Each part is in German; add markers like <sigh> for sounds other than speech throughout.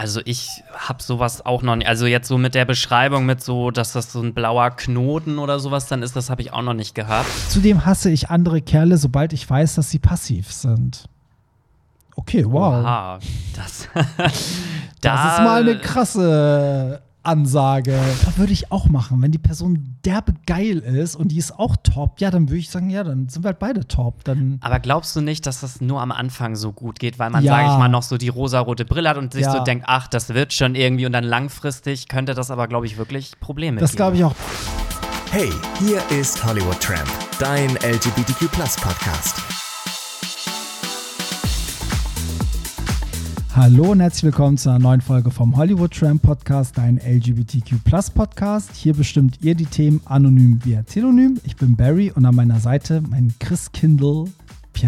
Also ich habe sowas auch noch nicht. Also jetzt so mit der Beschreibung mit so, dass das so ein blauer Knoten oder sowas dann ist, das habe ich auch noch nicht gehabt. Zudem hasse ich andere Kerle, sobald ich weiß, dass sie passiv sind. Okay, wow. Oha, das, <laughs> Das ist mal eine krasse Ansage. Das würde ich auch machen. Wenn die Person derbe geil ist und die ist auch top, ja, dann würde ich sagen, ja, dann sind wir halt beide top. Dann Aber glaubst du nicht, dass das nur am Anfang so gut geht, weil man, Ja. sage ich mal, noch so die rosarote Brille hat und sich Ja. so denkt, ach, das wird schon irgendwie und dann langfristig könnte das aber, glaube ich, wirklich Probleme das geben. glaube ich auch. Hey, hier ist Hollywood Tramp, dein LGBTQ Podcast. Hallo und herzlich willkommen zu einer neuen Folge vom Hollywood Tramp Podcast, dein LGBTQ Podcast. Hier bestimmt ihr die Themen anonym via Telonym. Ich bin Barry und an meiner Seite mein Chris Kindle,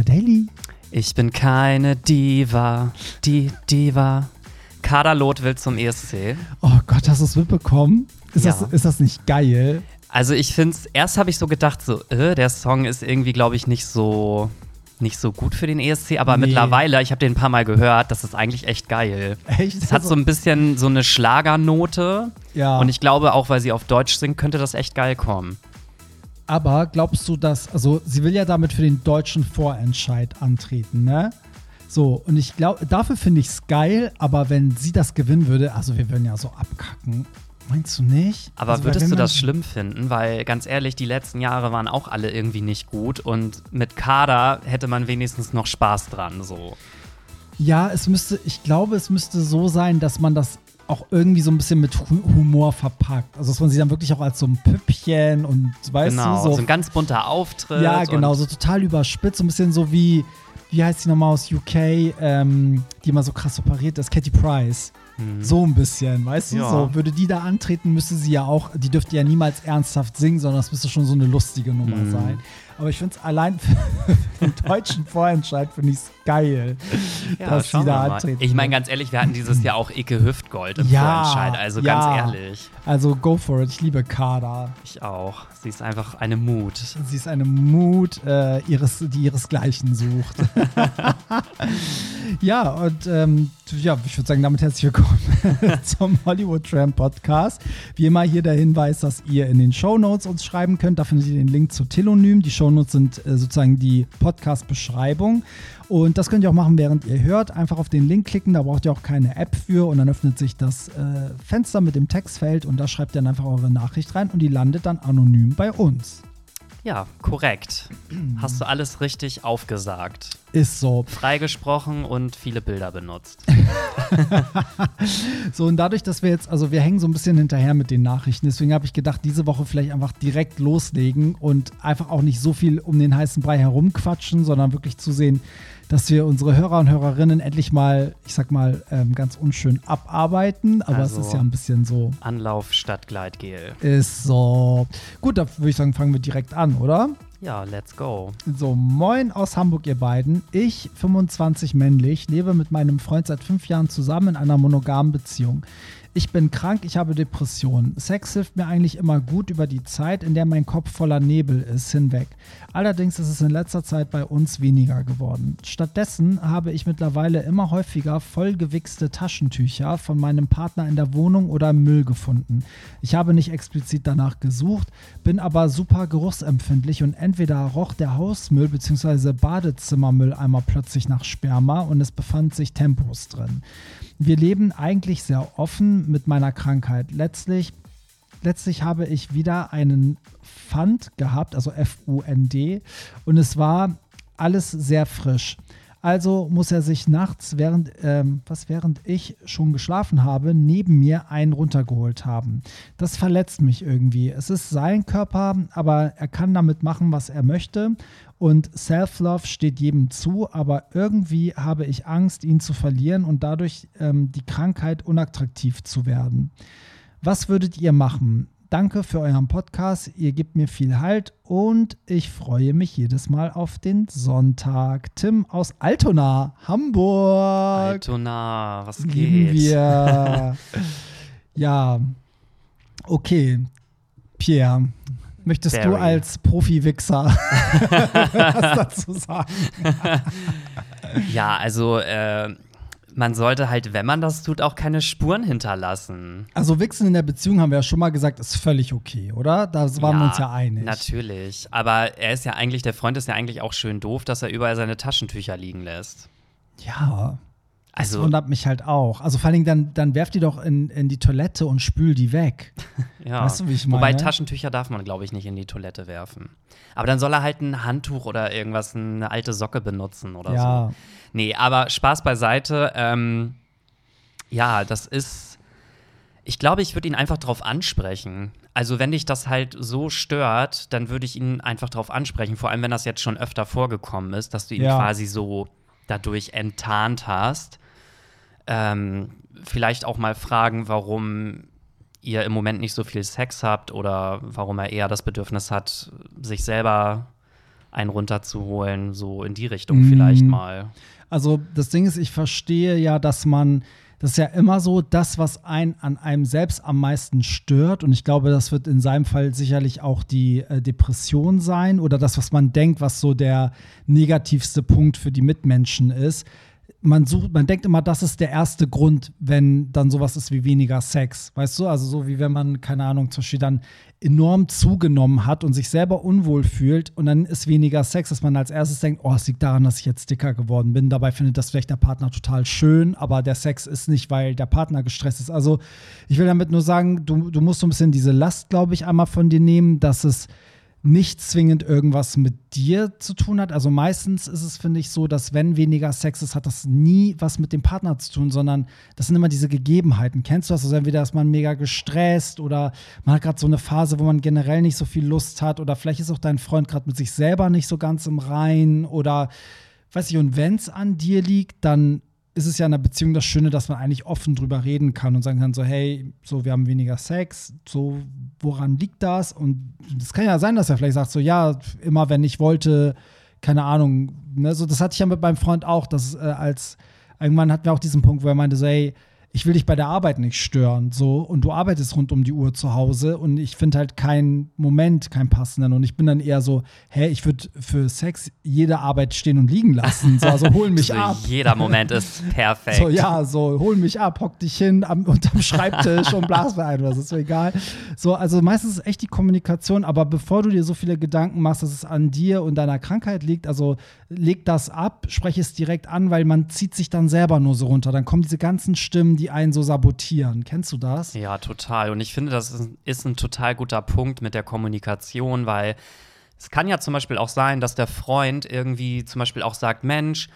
Daly. Ich bin keine Diva, die Diva. Kader Loth will zum ESC. Oh Gott, hast du es mitbekommen? Ist, Ja. das, ist das nicht geil? Also ich finde es, erst habe ich so gedacht, so, äh, der Song ist irgendwie, glaube ich, nicht so, nicht so gut für den ESC, aber Nee. mittlerweile, ich habe den ein paar Mal gehört, das ist eigentlich echt geil. Echt? Es hat so ein bisschen so eine Schlagernote ja. und ich glaube auch, weil sie auf Deutsch singt, könnte das echt geil kommen. Aber glaubst du, dass, also sie will ja damit für den deutschen Vorentscheid antreten, ne? So, und ich glaube, dafür finde ich es geil, aber wenn sie das gewinnen würde, also wir würden ja so abkacken. Meinst du nicht? Aber also, würdest du das schlimm finden? Weil ganz ehrlich, die letzten Jahre waren auch alle irgendwie nicht gut und mit Kader hätte man wenigstens noch Spaß dran. So. Ja, es müsste, ich glaube, es müsste so sein, dass man das auch irgendwie so ein bisschen mit Hu- Humor verpackt. Also, dass man sie dann wirklich auch als so ein Püppchen und, weißt genau, du, so, so. ein ganz bunter Auftritt. ja, genau, so total überspitzt, so ein bisschen so wie, wie heißt die nochmal aus UK, ähm, die immer so krass operiert ist, Katy Price. So ein bisschen, weißt du? Ja. So, würde die da antreten, müsste sie ja auch, die dürfte ja niemals ernsthaft singen, sondern das müsste schon so eine lustige Nummer Mhm. sein. Aber ich finde es allein <laughs> für den deutschen Vorentscheid finde ich es geil, Ja, dass die da antreten. Ich meine, ganz ehrlich, wir hatten dieses Jahr auch Icke Hüftgold im Ja, Vorentscheid. Also ja. ganz ehrlich, Also go for it, ich liebe Kader. ich auch. Sie ist einfach eine Mut. Sie ist eine Mut, äh, ihres, die ihresgleichen sucht. <laughs> ja, und ähm, ja, ich würde sagen, damit herzlich willkommen <laughs> zum Hollywood Tramp Podcast. Wie immer hier der Hinweis, dass ihr in den Shownotes uns schreiben könnt. Da findet ihr den Link zu Telonym. Die Shownotes sind äh, sozusagen die Podcast-Beschreibung. Und das könnt ihr auch machen, während ihr hört. Einfach auf den Link klicken, da braucht ihr auch keine App für. Und dann öffnet sich das äh, Fenster mit dem Textfeld und da schreibt ihr dann einfach eure Nachricht rein und die landet dann anonym bei uns. Ja, korrekt. Hast du alles richtig aufgesagt. Ist so. Freigesprochen und viele Bilder benutzt. <laughs> So, und dadurch, dass wir jetzt, also wir hängen so ein bisschen hinterher mit den Nachrichten, deswegen habe ich gedacht, diese Woche vielleicht einfach direkt loslegen und einfach auch nicht so viel um den heißen Brei herumquatschen, sondern wirklich zu sehen, dass wir unsere Hörer und Hörerinnen endlich mal, ich sag mal, ähm, ganz unschön abarbeiten. Aber Also- es ist ja ein bisschen so. Anlauf statt Gleitgel. Ist so. Gut, da würde ich sagen, fangen wir direkt an, oder? Ja, let's go. So, moin aus Hamburg, ihr beiden. Ich, 25 männlich, lebe mit meinem Freund seit fünf Jahren zusammen in einer monogamen Beziehung. Ich bin krank, ich habe Depressionen. Sex hilft mir eigentlich immer gut über die Zeit, in der mein Kopf voller Nebel ist, hinweg. Allerdings ist es in letzter Zeit bei uns weniger geworden. Stattdessen habe ich mittlerweile immer häufiger vollgewichste Taschentücher von meinem Partner in der Wohnung oder im Müll gefunden. Ich habe nicht explizit danach gesucht, bin aber super geruchsempfindlich und entweder roch der Hausmüll bzw. Badezimmermülleimer plötzlich nach Sperma und es befand sich Tempos drin. Wir leben eigentlich sehr offen mit meiner Krankheit. Letztlich letztlich habe ich wieder einen Fund gehabt, also F-U-N-D, und es war alles sehr frisch. Also muss er sich nachts, während, ähm, was während ich schon geschlafen habe, neben mir einen runtergeholt haben. Das verletzt mich irgendwie. Es ist sein Körper, aber er kann damit machen, was er möchte. Und Self-Love steht jedem zu, aber irgendwie habe ich Angst, ihn zu verlieren und dadurch ähm, die Krankheit unattraktiv zu werden. Was würdet ihr machen? Danke für euren Podcast. Ihr gebt mir viel Halt und ich freue mich jedes Mal auf den Sonntag. Tim aus Altona, Hamburg. Altona, was geht? wir. <laughs> ja. Okay. Pierre, möchtest du Barry. als Profi-Wichser <laughs> was dazu sagen? <laughs> Ja, also äh, man sollte halt, wenn man das tut, auch keine Spuren hinterlassen. Also Wichsen in der Beziehung haben wir ja schon mal gesagt, ist völlig okay, oder? Da waren wir uns ja einig. Natürlich. Aber er ist ja eigentlich, der Freund ist ja eigentlich auch schön doof, dass er überall seine Taschentücher liegen lässt. Ja. Das Also- wundert mich halt auch. Also vor allem dann, dann werft die doch in, in die Toilette und spül die weg. <laughs> Ja. Weißt du, wie ich Wobei meine? Taschentücher darf man, glaube ich, nicht in die Toilette werfen. Aber dann soll er halt ein Handtuch oder irgendwas, eine alte Socke benutzen oder Ja. so. Nee, aber Spaß beiseite. Ähm, ja, das ist. Ich glaube, ich würde ihn einfach drauf ansprechen. Also, wenn dich das halt so stört, dann würde ich ihn einfach drauf ansprechen. Vor allem, wenn das jetzt schon öfter vorgekommen ist, dass du ihn Ja. quasi so dadurch enttarnt hast. Ähm, vielleicht auch mal fragen, warum ihr im Moment nicht so viel Sex habt oder warum er eher das Bedürfnis hat, sich selber einen runterzuholen, so in die Richtung Mm. vielleicht mal. Also das Ding ist, ich verstehe ja, dass man, das ist ja immer so, das, was einen an einem selbst am meisten stört, und ich glaube, das wird in seinem Fall sicherlich auch die äh, Depression sein oder das, was man denkt, was so der negativste Punkt für die Mitmenschen ist. Man sucht, man denkt immer, das ist der erste Grund, wenn dann sowas ist wie weniger Sex. Weißt du? Also so wie wenn man, keine Ahnung, zum Beispiel dann enorm zugenommen hat und sich selber unwohl fühlt und dann ist weniger Sex, dass man als erstes denkt, oh, es liegt daran, dass ich jetzt dicker geworden bin. Dabei findet das vielleicht der Partner total schön, aber der Sex ist nicht, weil der Partner gestresst ist. Also ich will damit nur sagen, du, du musst so ein bisschen diese Last, glaube ich, einmal von dir nehmen, dass es nicht zwingend irgendwas mit dir zu tun hat. Also meistens ist es, finde ich, so, dass wenn weniger Sex ist, hat das nie was mit dem Partner zu tun, sondern das sind immer diese Gegebenheiten. Kennst du das? Also entweder ist man mega gestresst oder man hat gerade so eine Phase, wo man generell nicht so viel Lust hat oder vielleicht ist auch dein Freund gerade mit sich selber nicht so ganz im Rein oder weiß ich, und wenn es an dir liegt, dann ist es ja in einer Beziehung das Schöne, dass man eigentlich offen drüber reden kann und sagen kann, so, hey, so, wir haben weniger Sex, so, woran liegt das? Und es kann ja sein, dass er vielleicht sagt, so, ja, immer wenn ich wollte, keine Ahnung, ne, so, das hatte ich ja mit meinem Freund auch, dass äh, als, irgendwann hatten wir auch diesen Punkt, wo er meinte, so, hey, ich will dich bei der Arbeit nicht stören, so, und du arbeitest rund um die Uhr zu Hause und ich finde halt keinen Moment, keinen passenden und ich bin dann eher so, hä, ich würde für Sex jede Arbeit stehen und liegen lassen, so, also hol <laughs> mich So, ab. jeder Moment ist perfekt. So, ja, so, hol mich ab, hock dich hin am, unterm Schreibtisch und blas mir ein, das ist mir egal. So, also meistens ist echt die Kommunikation, aber bevor du dir so viele Gedanken machst, dass es an dir und deiner Krankheit liegt, also leg das ab, spreche es direkt an, weil man zieht sich dann selber nur so runter. Dann kommen diese ganzen Stimmen, die einen so sabotieren. Kennst du das? Ja, total. Und ich finde, das ist, ist ein total guter Punkt mit der Kommunikation, weil es kann ja zum Beispiel auch sein, dass der Freund irgendwie zum Beispiel auch sagt, Mensch,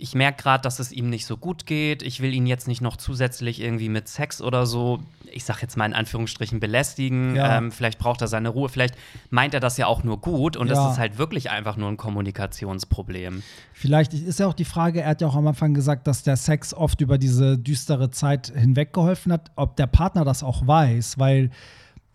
ich merke gerade, dass es ihm nicht so gut geht. Ich will ihn jetzt nicht noch zusätzlich irgendwie mit Sex oder so, ich sag jetzt mal in Anführungsstrichen, belästigen. Ja. Ähm, vielleicht braucht er seine Ruhe. Vielleicht meint er das ja auch nur gut und Ja. es ist halt wirklich einfach nur ein Kommunikationsproblem. Vielleicht ist ja auch die Frage, er hat ja auch am Anfang gesagt, dass der Sex oft über diese düstere Zeit hinweg geholfen hat, ob der Partner das auch weiß, weil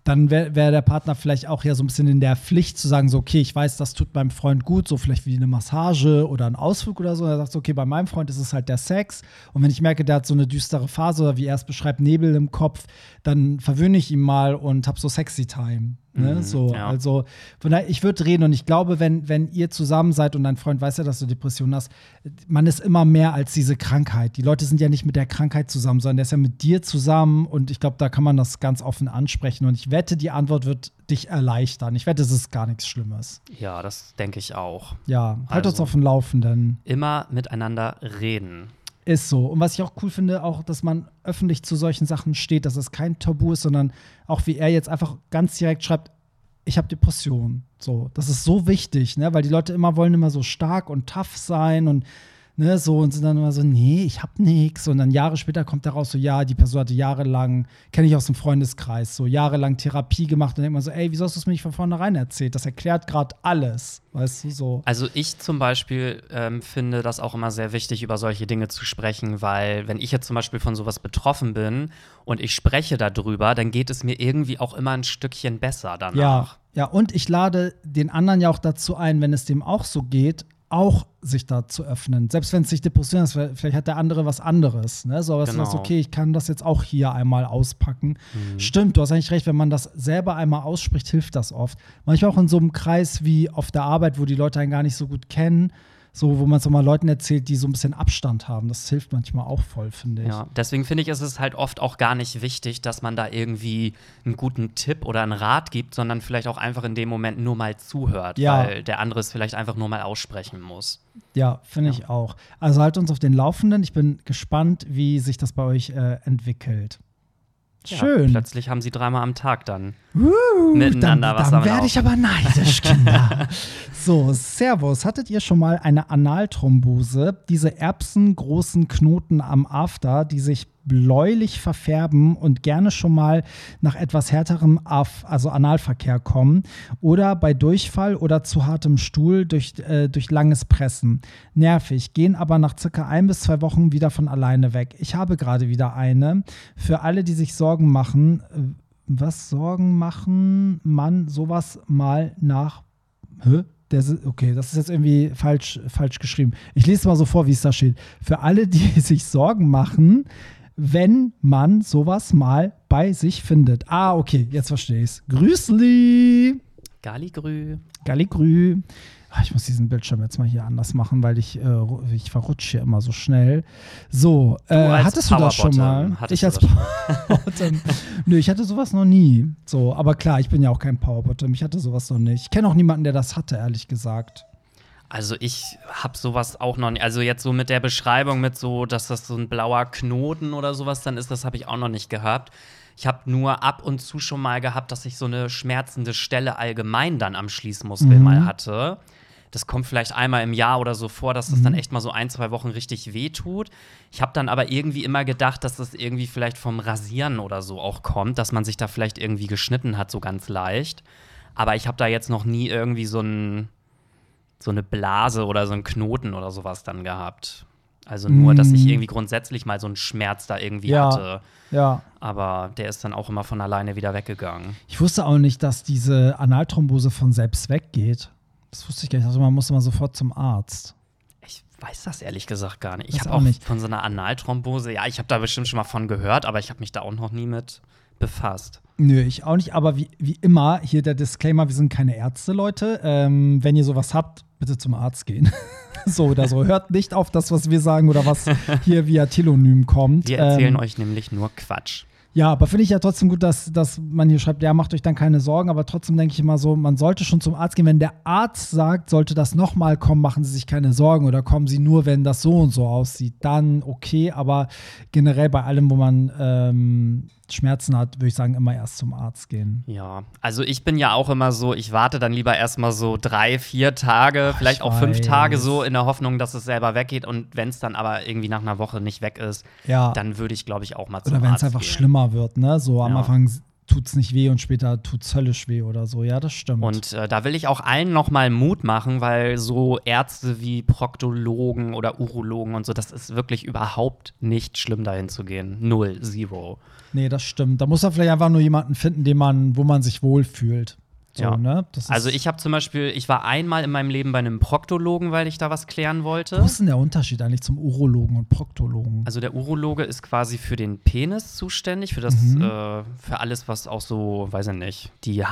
dann wäre wär der Partner vielleicht auch ja so ein bisschen in der Pflicht zu sagen, so, okay, ich weiß, das tut meinem Freund gut, so vielleicht wie eine Massage oder ein Ausflug oder so. Er sagt so, okay, bei meinem Freund ist es halt der Sex. Und wenn ich merke, der hat so eine düstere Phase oder wie er es beschreibt, Nebel im Kopf, dann verwöhne ich ihn mal und hab so sexy Time. Ne? Mhm, so, ja. also von daher, ich würde reden und ich glaube, wenn, wenn ihr zusammen seid und dein Freund weiß ja, dass du Depressionen hast, man ist immer mehr als diese Krankheit. Die Leute sind ja nicht mit der Krankheit zusammen, sondern der ist ja mit dir zusammen und ich glaube, da kann man das ganz offen ansprechen und ich wette, die Antwort wird dich erleichtern. Ich wette, es ist gar nichts Schlimmes. Ja, das denke ich auch. Ja, halt uns Also. auf dem Laufenden. Immer miteinander reden. Ist so. Und was ich auch cool finde, auch, dass man öffentlich zu solchen Sachen steht, dass es kein Tabu ist, sondern auch wie er jetzt einfach ganz direkt schreibt, ich habe Depressionen. So, das ist so wichtig, ne? Weil die Leute immer wollen immer so stark und tough sein und ne, so und sind dann immer so, nee, ich hab nix. Und dann Jahre später kommt daraus so, ja, die Person hatte jahrelang, kenne ich aus dem Freundeskreis, so jahrelang Therapie gemacht und denkt man so, ey, wieso hast du es mir nicht von vornherein erzählt? Das erklärt gerade alles, weißt du, so. Also ich zum Beispiel ähm, finde das auch immer sehr wichtig, über solche Dinge zu sprechen, weil wenn ich jetzt zum Beispiel von sowas betroffen bin und ich spreche darüber, dann geht es mir irgendwie auch immer ein Stückchen besser danach. Ja, ja, und ich lade den anderen ja auch dazu ein, wenn es dem auch so geht, auch sich da zu öffnen. Selbst wenn es sich Depression ist, vielleicht hat der andere was anderes. Ne? So, aber Genau. du sagst, okay, ich kann das jetzt auch hier einmal auspacken. Stimmt, du hast eigentlich recht, wenn man das selber einmal ausspricht, hilft das oft. Manchmal auch in so einem Kreis wie auf der Arbeit, wo die Leute einen gar nicht so gut kennen. So, wo man es auch mal Leuten erzählt, die so ein bisschen Abstand haben. Das hilft manchmal auch voll, finde ich. Ja, deswegen finde ich, ist es halt oft auch gar nicht wichtig, dass man da irgendwie einen guten Tipp oder einen Rat gibt, sondern vielleicht auch einfach in dem Moment nur mal zuhört, Ja. weil der andere es vielleicht einfach nur mal aussprechen muss. Ja, finde Ja. ich auch. Also halt uns auf den Laufenden. Ich bin gespannt, wie sich das bei euch äh, entwickelt. Ja, Schön. plötzlich haben sie dreimal am Tag dann Uh, miteinander dann, was dann werde ich aber neidisch, Kinder. <laughs> so, Servus. Hattet ihr schon mal eine Analthrombose? Diese erbsengroßen Knoten am After, die sich bläulich verfärben und gerne schon mal nach etwas härterem Af also Analverkehr kommen oder bei Durchfall oder zu hartem Stuhl durch, äh, durch langes Pressen. Nervig, gehen aber nach circa ein bis zwei Wochen wieder von alleine weg. Ich habe gerade wieder eine. Für alle, die sich Sorgen machen, äh, was Sorgen machen man sowas mal nach. Hä? Okay, das ist jetzt irgendwie falsch, falsch geschrieben. Ich lese mal so vor, wie es da steht. Für alle, die <laughs> sich Sorgen machen, wenn man sowas mal bei sich findet. Ah, okay, jetzt verstehe ich es. Grüßli! Galligrü. Galligrü. Ah, Ich muss diesen Bildschirm jetzt mal hier anders machen, weil ich, äh, ich verrutsche hier immer so schnell. So, äh, als hattest du das schon mal? Ich du als Powerbottom. <laughs> Nö, ich hatte sowas noch nie. So, aber klar, ich bin ja auch kein Powerbottom. Ich hatte sowas noch nicht. Ich kenne auch niemanden, der das hatte, ehrlich gesagt. Also ich habe sowas auch noch nicht. Also jetzt so mit der Beschreibung mit so, dass das so ein blauer Knoten oder sowas dann ist, das habe ich auch noch nicht gehabt. Ich habe nur ab und zu schon mal gehabt, dass ich so eine schmerzende Stelle allgemein dann am Schließmuskel Mhm. mal hatte. Das kommt vielleicht einmal im Jahr oder so vor, dass das dann echt mal so ein, zwei Wochen richtig wehtut. Ich habe dann aber irgendwie immer gedacht, dass das irgendwie vielleicht vom Rasieren oder so auch kommt, dass man sich da vielleicht irgendwie geschnitten hat, so ganz leicht. Aber ich habe da jetzt noch nie irgendwie so ein so eine Blase oder so einen Knoten oder sowas dann gehabt. Also nur, dass ich Mm. irgendwie grundsätzlich mal so einen Schmerz da irgendwie Ja. hatte. Ja. Aber der ist dann auch immer von alleine wieder weggegangen. Ich wusste auch nicht, dass diese Analthrombose von selbst weggeht. Das wusste ich gar nicht. Also man muss immer sofort zum Arzt. Ich weiß das ehrlich gesagt gar nicht. Ich habe auch auch nicht. von so einer Analthrombose, ja, ich habe da bestimmt schon mal von gehört, aber ich habe mich da auch noch nie mit befasst. Nö, ich auch nicht. Aber wie, wie immer, hier der Disclaimer: Wir sind keine Ärzte, Leute. Ähm, wenn ihr sowas habt, bitte zum Arzt gehen. <laughs> so oder so. Hört nicht auf das, was wir sagen oder was hier via Telonym kommt. Wir erzählen ähm, euch nämlich nur Quatsch. Ja, aber finde ich ja trotzdem gut, dass, dass man hier schreibt, ja, macht euch dann keine Sorgen, aber trotzdem denke ich immer so, man sollte schon zum Arzt gehen. Wenn der Arzt sagt, sollte das nochmal kommen, machen Sie sich keine Sorgen oder kommen Sie nur, wenn das so und so aussieht, dann okay, aber generell bei allem, wo man ähm, Schmerzen hat, würde ich sagen, immer erst zum Arzt gehen. Ja, also ich bin ja auch immer so, ich warte dann lieber erstmal so drei, vier Tage, vielleicht auch fünf weiß. Tage so in der Hoffnung, dass es selber weggeht. Und wenn es dann aber irgendwie nach einer Woche nicht weg ist, Ja. dann würde ich, glaube ich, auch mal zum oder wenn es Arzt einfach gehen. schlimmer wird, ne? So am Ja. Anfang tut es nicht weh und später tut es höllisch weh oder so. Ja, das stimmt. Und äh, da will ich auch allen noch mal Mut machen, weil so Ärzte wie Proktologen oder Urologen und so, das ist wirklich überhaupt nicht schlimm, dahin zu gehen. Null, zero. Nee, das stimmt. Da muss man vielleicht einfach nur jemanden finden, den man, wo man sich wohlfühlt. So, Ja. ne? Also ich habe zum Beispiel, ich war einmal in meinem Leben bei einem Proktologen, weil ich da was klären wollte. Wo ist denn der Unterschied eigentlich zum Urologen und Proktologen? Also der Urologe ist quasi für den Penis zuständig, für das, Mhm. äh, für alles, was auch so, weiß ich nicht, die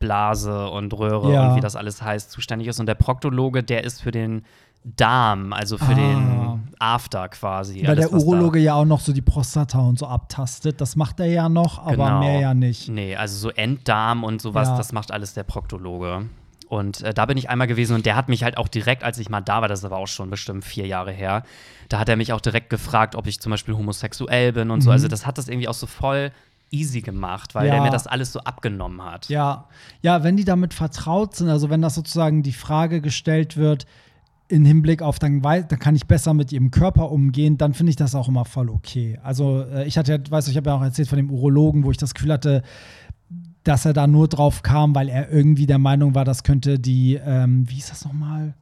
Harnblase und Röhre Ja. und wie das alles heißt, zuständig ist. Und der Proktologe, der ist für den Darm, also für Ah. den After quasi. Weil alles, der Urologe ja auch noch so die Prostata und so abtastet. Das macht er ja noch, aber Genau. mehr ja nicht. Nee, also so Enddarm und sowas, Ja. das macht alles der Proktologe. Und äh, da bin ich einmal gewesen und der hat mich halt auch direkt, als ich mal da war, das war auch schon bestimmt vier Jahre her, da hat er mich auch direkt gefragt, ob ich zum Beispiel homosexuell bin und so. Mhm. Also das hat das irgendwie auch so voll easy gemacht, weil Ja. der mir das alles so abgenommen hat. Ja, ja, wenn die damit vertraut sind, also wenn das sozusagen die Frage gestellt wird, in Hinblick auf, dann, dann kann ich besser mit ihrem Körper umgehen, dann finde ich das auch immer voll okay. Also äh, ich hatte ja, weißt du, ich habe ja auch erzählt von dem Urologen, wo ich das Gefühl hatte, dass er da nur drauf kam, weil er irgendwie der Meinung war, das könnte die, ähm, wie hieß das nochmal?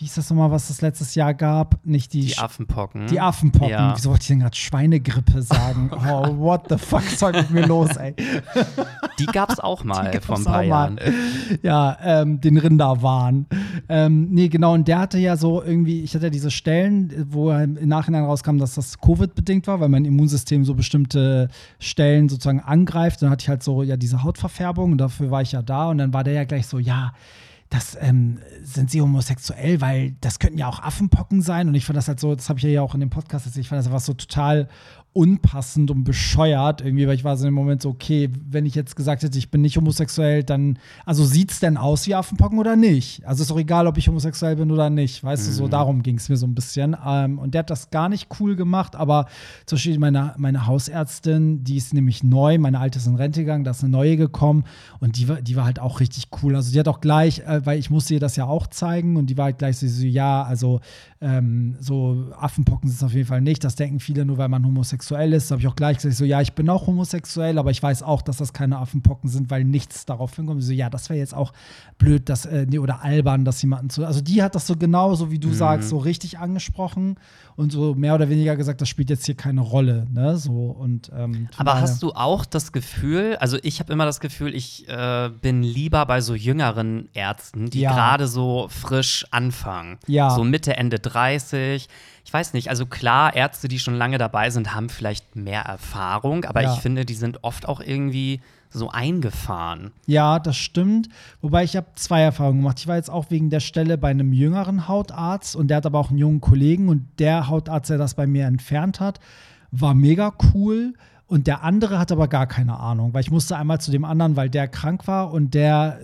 Wie hieß das nochmal, was es letztes Jahr gab? Nicht die, Die Affenpocken. die Affenpocken. Ja. Wieso wollte ich denn gerade Schweinegrippe sagen? <laughs> Oh, what the fuck ist heute mit mir los, ey? Die gab's auch mal gab's vor ein auch paar mal. Jahren. ja, ähm, den Rinderwahn. Ähm, nee, genau, und der hatte ja so irgendwie, ich hatte ja diese Stellen, wo im Nachhinein rauskam, dass das Covid-bedingt war, weil mein Immunsystem so bestimmte Stellen sozusagen angreift. Dann hatte ich halt so ja diese Hautverfärbung und dafür war ich ja da und dann war der ja gleich so, ja, das ähm, sind sie homosexuell, weil das könnten ja auch Affenpocken sein. Und ich fand das halt so, das habe ich ja auch in dem Podcast ich fand das einfach so total unpassend und bescheuert irgendwie, weil ich war so im Moment so, okay, wenn ich jetzt gesagt hätte, ich bin nicht homosexuell, dann, also sieht es denn aus wie Affenpocken oder nicht? Also ist doch egal, ob ich homosexuell bin oder nicht, weißt mhm. du, so mhm. darum ging es mir so ein bisschen. Ähm, und der hat das gar nicht cool gemacht, aber zum Beispiel meine, meine Hausärztin, die ist nämlich neu, meine alte ist in Rente gegangen, da ist eine neue gekommen und die war, die war halt auch richtig cool. Also die hat auch gleich, äh, weil ich musste ihr das ja auch zeigen und die war halt gleich so, so ja, also ähm, so Affenpocken sind es auf jeden Fall nicht, das denken viele nur, weil man homosexuell ist, habe ich auch gleich gesagt, so, ja, ich bin auch homosexuell, aber ich weiß auch, dass das keine Affenpocken sind, weil nichts darauf hinkommt. So, ja, das wäre jetzt auch blöd, dass, äh, nee, oder albern, dass jemanden zu. Also die hat das so genau, so wie du mhm. sagst, so richtig angesprochen und so mehr oder weniger gesagt, das spielt jetzt hier keine Rolle. Ne? So, und, ähm, aber hast du auch das Gefühl, also ich habe immer das Gefühl, ich äh, bin lieber bei so jüngeren Ärzten, die ja. gerade so frisch anfangen. Ja. So Mitte, Ende 30 ich weiß nicht, also klar, Ärzte, die schon lange dabei sind, haben vielleicht mehr Erfahrung, aber ja. ich finde, die sind oft auch irgendwie so eingefahren. Ja, das stimmt. Wobei ich habe zwei Erfahrungen gemacht. Ich war jetzt auch wegen der Stelle bei einem jüngeren Hautarzt und der hat aber auch einen jungen Kollegen und der Hautarzt, der das bei mir entfernt hat, war mega cool. Und der andere hat aber gar keine Ahnung, weil ich musste einmal zu dem anderen, weil der krank war und der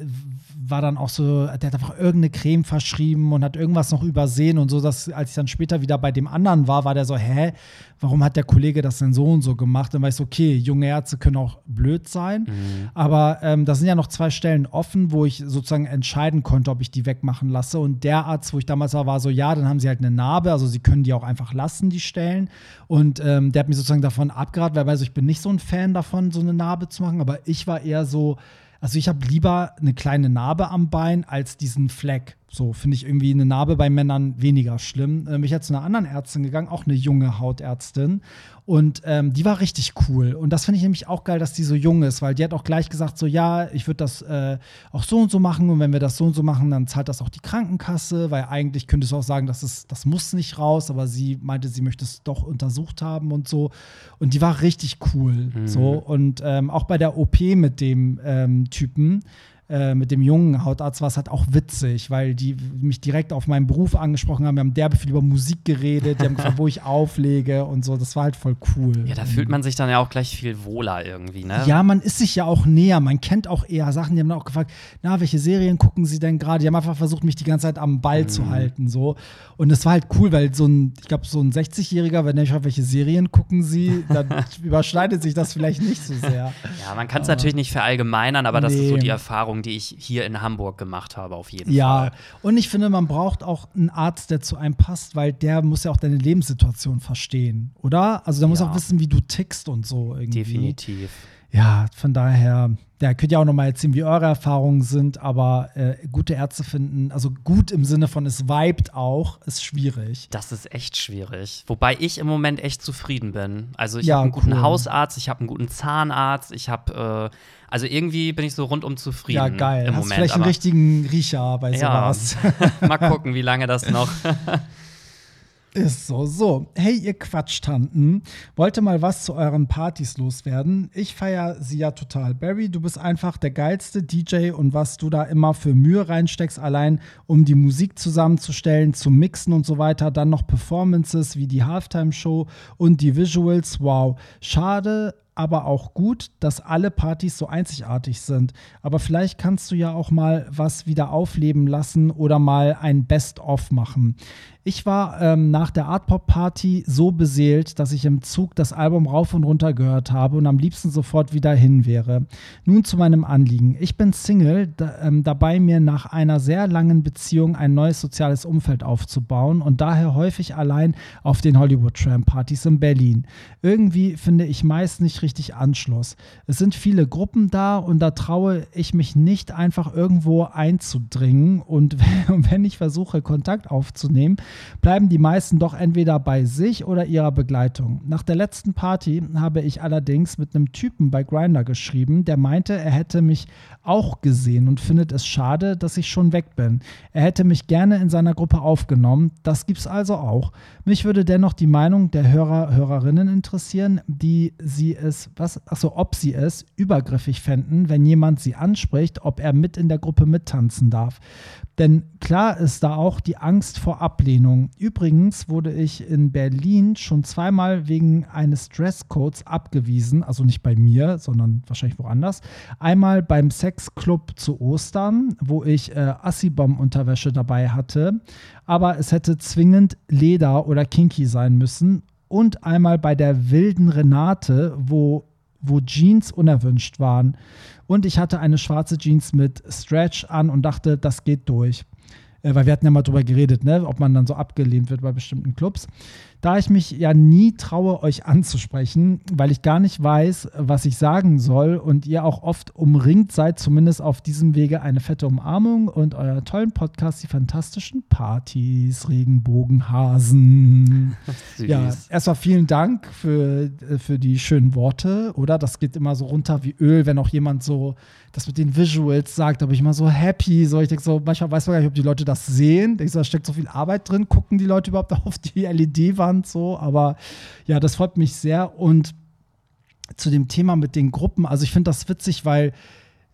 war dann auch so, der hat einfach irgendeine Creme verschrieben und hat irgendwas noch übersehen und so, dass als ich dann später wieder bei dem anderen war, war der so, hä, warum hat der Kollege das denn so und so gemacht? Dann war ich so, okay, junge Ärzte können auch blöd sein, mhm. aber ähm, da sind ja noch zwei Stellen offen, wo ich sozusagen entscheiden konnte, ob ich die wegmachen lasse und der Arzt, wo ich damals war, war so, ja, dann haben sie halt eine Narbe, also sie können die auch einfach lassen, die Stellen und ähm, der hat mich sozusagen davon abgeraten, weil also ich bin nicht so ein Fan davon, so eine Narbe zu machen, aber ich war eher so, also ich habe lieber eine kleine Narbe am Bein als diesen Fleck. So finde ich irgendwie eine Narbe bei Männern weniger schlimm. Ähm, ich bin zu einer anderen Ärztin gegangen, auch eine junge Hautärztin. Und ähm, die war richtig cool. Und das finde ich nämlich auch geil, dass die so jung ist, weil die hat auch gleich gesagt, so ja, ich würde das äh, auch so und so machen. Und wenn wir das so und so machen, dann zahlt das auch die Krankenkasse, weil eigentlich könntest du auch sagen, das, ist, das muss nicht raus, aber sie meinte, sie möchte es doch untersucht haben und so. Und die war richtig cool. Mhm. So. Und ähm, auch bei der OP mit dem ähm, Typen äh, mit dem jungen Hautarzt war es halt auch witzig, weil die mich direkt auf meinen Beruf angesprochen haben. Wir haben derbe viel über Musik geredet, die haben gefragt, wo ich auflege und so. Das war halt voll cool. Ja, da fühlt man sich dann ja auch gleich viel wohler irgendwie, ne? Ja, man ist sich ja auch näher. Man kennt auch eher Sachen. Die haben dann auch gefragt, na, welche Serien gucken Sie denn gerade? Die haben einfach versucht, mich die ganze Zeit am Ball mhm. zu halten, so. Und es war halt cool, weil so ein, ich glaube, so ein 60-Jähriger, wenn er fragt, welche Serien gucken Sie, dann <laughs> überschneidet sich das vielleicht nicht so sehr. Ja, man kann es natürlich nicht verallgemeinern, aber nee. das ist so die Erfahrung, Erfahrung, die ich hier in Hamburg gemacht habe, auf jeden ja. Fall. Ja, und ich finde, man braucht auch einen Arzt, der zu einem passt, weil der muss ja auch deine Lebenssituation verstehen, oder? Also der muss ja. auch wissen, wie du tickst und so irgendwie. Definitiv ja, von daher, ja, könnt ihr auch noch mal erzählen, wie eure Erfahrungen sind, aber äh, gute Ärzte finden, also gut im Sinne von es vibet auch, ist schwierig. Das ist echt schwierig. Wobei ich im Moment echt zufrieden bin. Also ich ja, habe einen guten cool. Hausarzt, ich habe einen guten Zahnarzt, ich habe, äh, also irgendwie bin ich so rundum zufrieden. Ja, geil. Im Hast Moment, vielleicht einen richtigen Riecher bei sowas. Ja. <laughs> mal gucken, wie lange das noch. <laughs> <laughs> Ist so. So, hey, ihr Quatschtanten. Wollte mal was zu euren Partys loswerden. Ich feiere sie ja total. Barry, du bist einfach der geilste DJ und was du da immer für Mühe reinsteckst, allein um die Musik zusammenzustellen, zu mixen und so weiter. Dann noch Performances wie die Halftime-Show und die Visuals. Wow. Schade, aber auch gut, dass alle Partys so einzigartig sind. Aber vielleicht kannst du ja auch mal was wieder aufleben lassen oder mal ein Best-of machen. Ich war ähm, nach der Art-Pop-Party so beseelt, dass ich im Zug das Album rauf und runter gehört habe und am liebsten sofort wieder hin wäre. Nun zu meinem Anliegen. Ich bin Single, da, ähm, dabei mir nach einer sehr langen Beziehung ein neues soziales Umfeld aufzubauen und daher häufig allein auf den Hollywood-Tram-Partys in Berlin. Irgendwie finde ich meist nicht richtig Anschluss. Es sind viele Gruppen da und da traue ich mich nicht einfach irgendwo einzudringen und <laughs> wenn ich versuche, Kontakt aufzunehmen, bleiben die meisten doch entweder bei sich oder ihrer Begleitung. Nach der letzten Party habe ich allerdings mit einem Typen bei Grinder geschrieben, der meinte, er hätte mich auch gesehen und findet es schade, dass ich schon weg bin. Er hätte mich gerne in seiner Gruppe aufgenommen. Das gibt's also auch. Mich würde dennoch die Meinung der Hörer, Hörerinnen interessieren, die sie es, was, achso, ob sie es übergriffig fänden, wenn jemand sie anspricht, ob er mit in der Gruppe mittanzen darf. Denn klar ist da auch die Angst vor Ablehnung. Übrigens wurde ich in Berlin schon zweimal wegen eines Dresscodes abgewiesen, also nicht bei mir, sondern wahrscheinlich woanders. Einmal beim Sexclub zu Ostern, wo ich äh, Assibom-Unterwäsche dabei hatte, aber es hätte zwingend Leder oder Kinky sein müssen. Und einmal bei der wilden Renate, wo, wo Jeans unerwünscht waren. Und ich hatte eine schwarze Jeans mit Stretch an und dachte, das geht durch. Äh, weil wir hatten ja mal drüber geredet, ne, ob man dann so abgelehnt wird bei bestimmten Clubs. Da ich mich ja nie traue, euch anzusprechen, weil ich gar nicht weiß, was ich sagen soll und ihr auch oft umringt seid, zumindest auf diesem Wege eine fette Umarmung und euer tollen Podcast, die fantastischen Partys, Regenbogenhasen. <laughs> Ja, erstmal vielen Dank für, äh, für die schönen Worte, oder? Das geht immer so runter wie Öl, wenn auch jemand so das mit den Visuals sagt, da bin ich immer so happy. So, ich denke so, manchmal weiß man gar nicht, ob die Leute das sehen. Ich so, da steckt so viel Arbeit drin. Gucken die Leute überhaupt <laughs> auf die LED-Wand so? Aber ja, das freut mich sehr. Und zu dem Thema mit den Gruppen, also ich finde das witzig, weil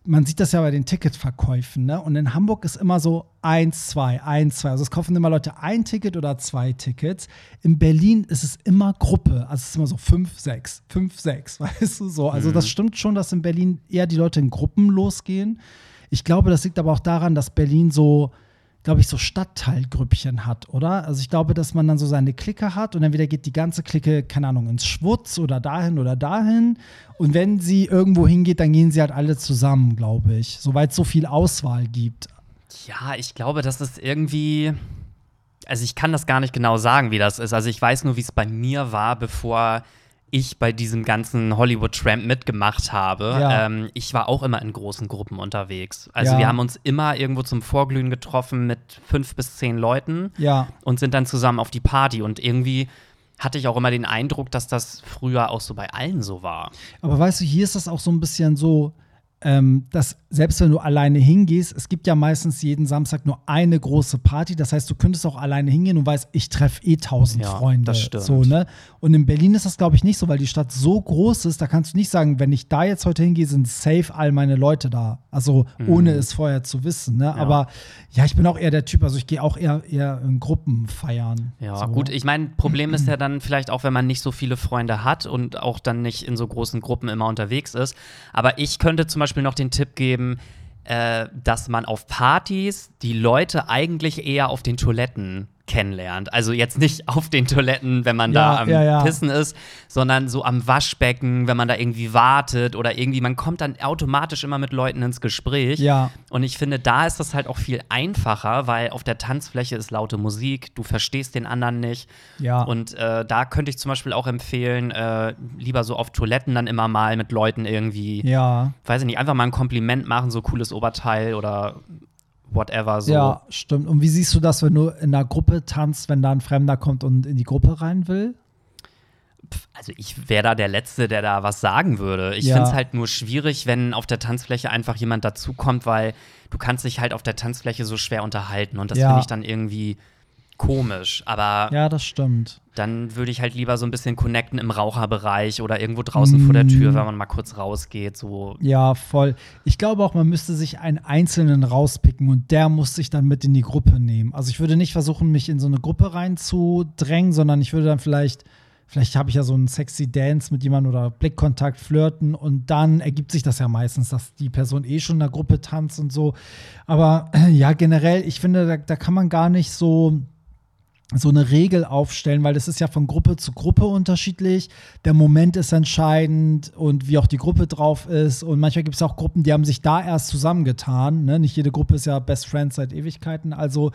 man sieht das ja bei den Ticketverkäufen, ne? Und in Hamburg ist immer so eins, zwei, eins, zwei. Also es kaufen immer Leute ein Ticket oder zwei Tickets. In Berlin ist es immer Gruppe. Also es ist immer so fünf, sechs, fünf, sechs, <laughs> weißt du so. Also das stimmt schon, dass in Berlin eher die Leute in Gruppen losgehen. Ich glaube, das liegt aber auch daran, dass Berlin so, glaube ich, so Stadtteilgrüppchen hat, oder? Also ich glaube, dass man dann so seine Clique hat und entweder geht die ganze Clique, keine Ahnung, ins Schwutz oder dahin oder dahin. Und wenn sie irgendwo hingeht, dann gehen sie halt alle zusammen, glaube ich. Soweit es so viel Auswahl gibt. Ja, ich glaube, das ist irgendwie. Also, ich kann das gar nicht genau sagen, wie das ist. Also, ich weiß nur, wie es bei mir war, bevor ich bei diesem ganzen Hollywood Tramp mitgemacht habe. Ja. Ähm, ich war auch immer in großen Gruppen unterwegs. Also, Ja. wir haben uns immer irgendwo zum Vorglühen getroffen mit fünf bis zehn Leuten Ja, und sind dann zusammen auf die Party. Und irgendwie hatte ich auch immer den Eindruck, dass das früher auch so bei allen so war. aber weißt du, hier ist das auch so ein bisschen so, ähm, dass selbst wenn du alleine hingehst, es gibt ja meistens jeden Samstag nur eine große Party. Das heißt, du könntest auch alleine hingehen und weißt, ich treffe eh tausend Ja, Freunde. das stimmt. So, ne? Und in Berlin ist das, glaube ich, nicht so, weil die Stadt so groß ist, da kannst du nicht sagen, wenn ich da jetzt heute hingehe, sind safe all meine Leute da. Also ohne es vorher zu wissen. Ne? Aber ja, ich bin auch eher der Typ, also ich gehe auch eher, eher in Gruppen feiern. Ja, so. gut, ich meine, Problem ist ja dann vielleicht auch, wenn man nicht so viele Freunde hat und auch dann nicht in so großen Gruppen immer unterwegs ist. Aber ich könnte zum Beispiel noch den Tipp geben, äh, dass man auf Partys die Leute eigentlich eher auf den Toiletten kennenlernt. Also jetzt nicht <laughs> auf den Toiletten, wenn man da Ja, am ja, ja. Pissen ist, sondern so am Waschbecken, wenn man da irgendwie wartet oder irgendwie, man kommt dann automatisch immer mit Leuten ins Gespräch. Ja. Und ich finde, da ist das halt auch viel einfacher, weil auf der Tanzfläche ist laute Musik, du verstehst den anderen nicht. Ja. Und äh, da könnte ich zum Beispiel auch empfehlen, äh, lieber so auf Toiletten dann immer mal mit Leuten irgendwie, Ja. weiß ich nicht, einfach mal ein Kompliment machen, so cooles Oberteil oder whatever. So. Ja, stimmt. Und wie siehst du das, wenn du in einer Gruppe tanzt, wenn da ein Fremder kommt und in die Gruppe rein will? Also ich wäre da der Letzte, der da was sagen würde. Ich Ja. finde es halt nur schwierig, wenn auf der Tanzfläche einfach jemand dazukommt, weil du kannst dich halt auf der Tanzfläche so schwer unterhalten und das Ja. finde ich dann irgendwie komisch. Aber Ja, das stimmt. dann würde ich halt lieber so ein bisschen connecten im Raucherbereich oder irgendwo draußen vor der Tür, wenn man mal kurz rausgeht. So. Ja, voll. Ich glaube auch, man müsste sich einen Einzelnen rauspicken und der muss sich dann mit in die Gruppe nehmen. Also ich würde nicht versuchen, mich in so eine Gruppe reinzudrängen, sondern ich würde dann vielleicht, vielleicht habe ich ja so einen sexy Dance mit jemandem oder Blickkontakt, flirten und dann ergibt sich das ja meistens, dass die Person eh schon in der Gruppe tanzt und so. Aber äh, ja, generell, ich finde, da, da kann man gar nicht so so eine Regel aufstellen, weil das ist ja von Gruppe zu Gruppe unterschiedlich. Der Moment ist entscheidend und wie auch die Gruppe drauf ist. Und manchmal gibt es auch Gruppen, die haben sich da erst zusammengetan. Ne? Nicht jede Gruppe ist ja Best Friends seit Ewigkeiten. Also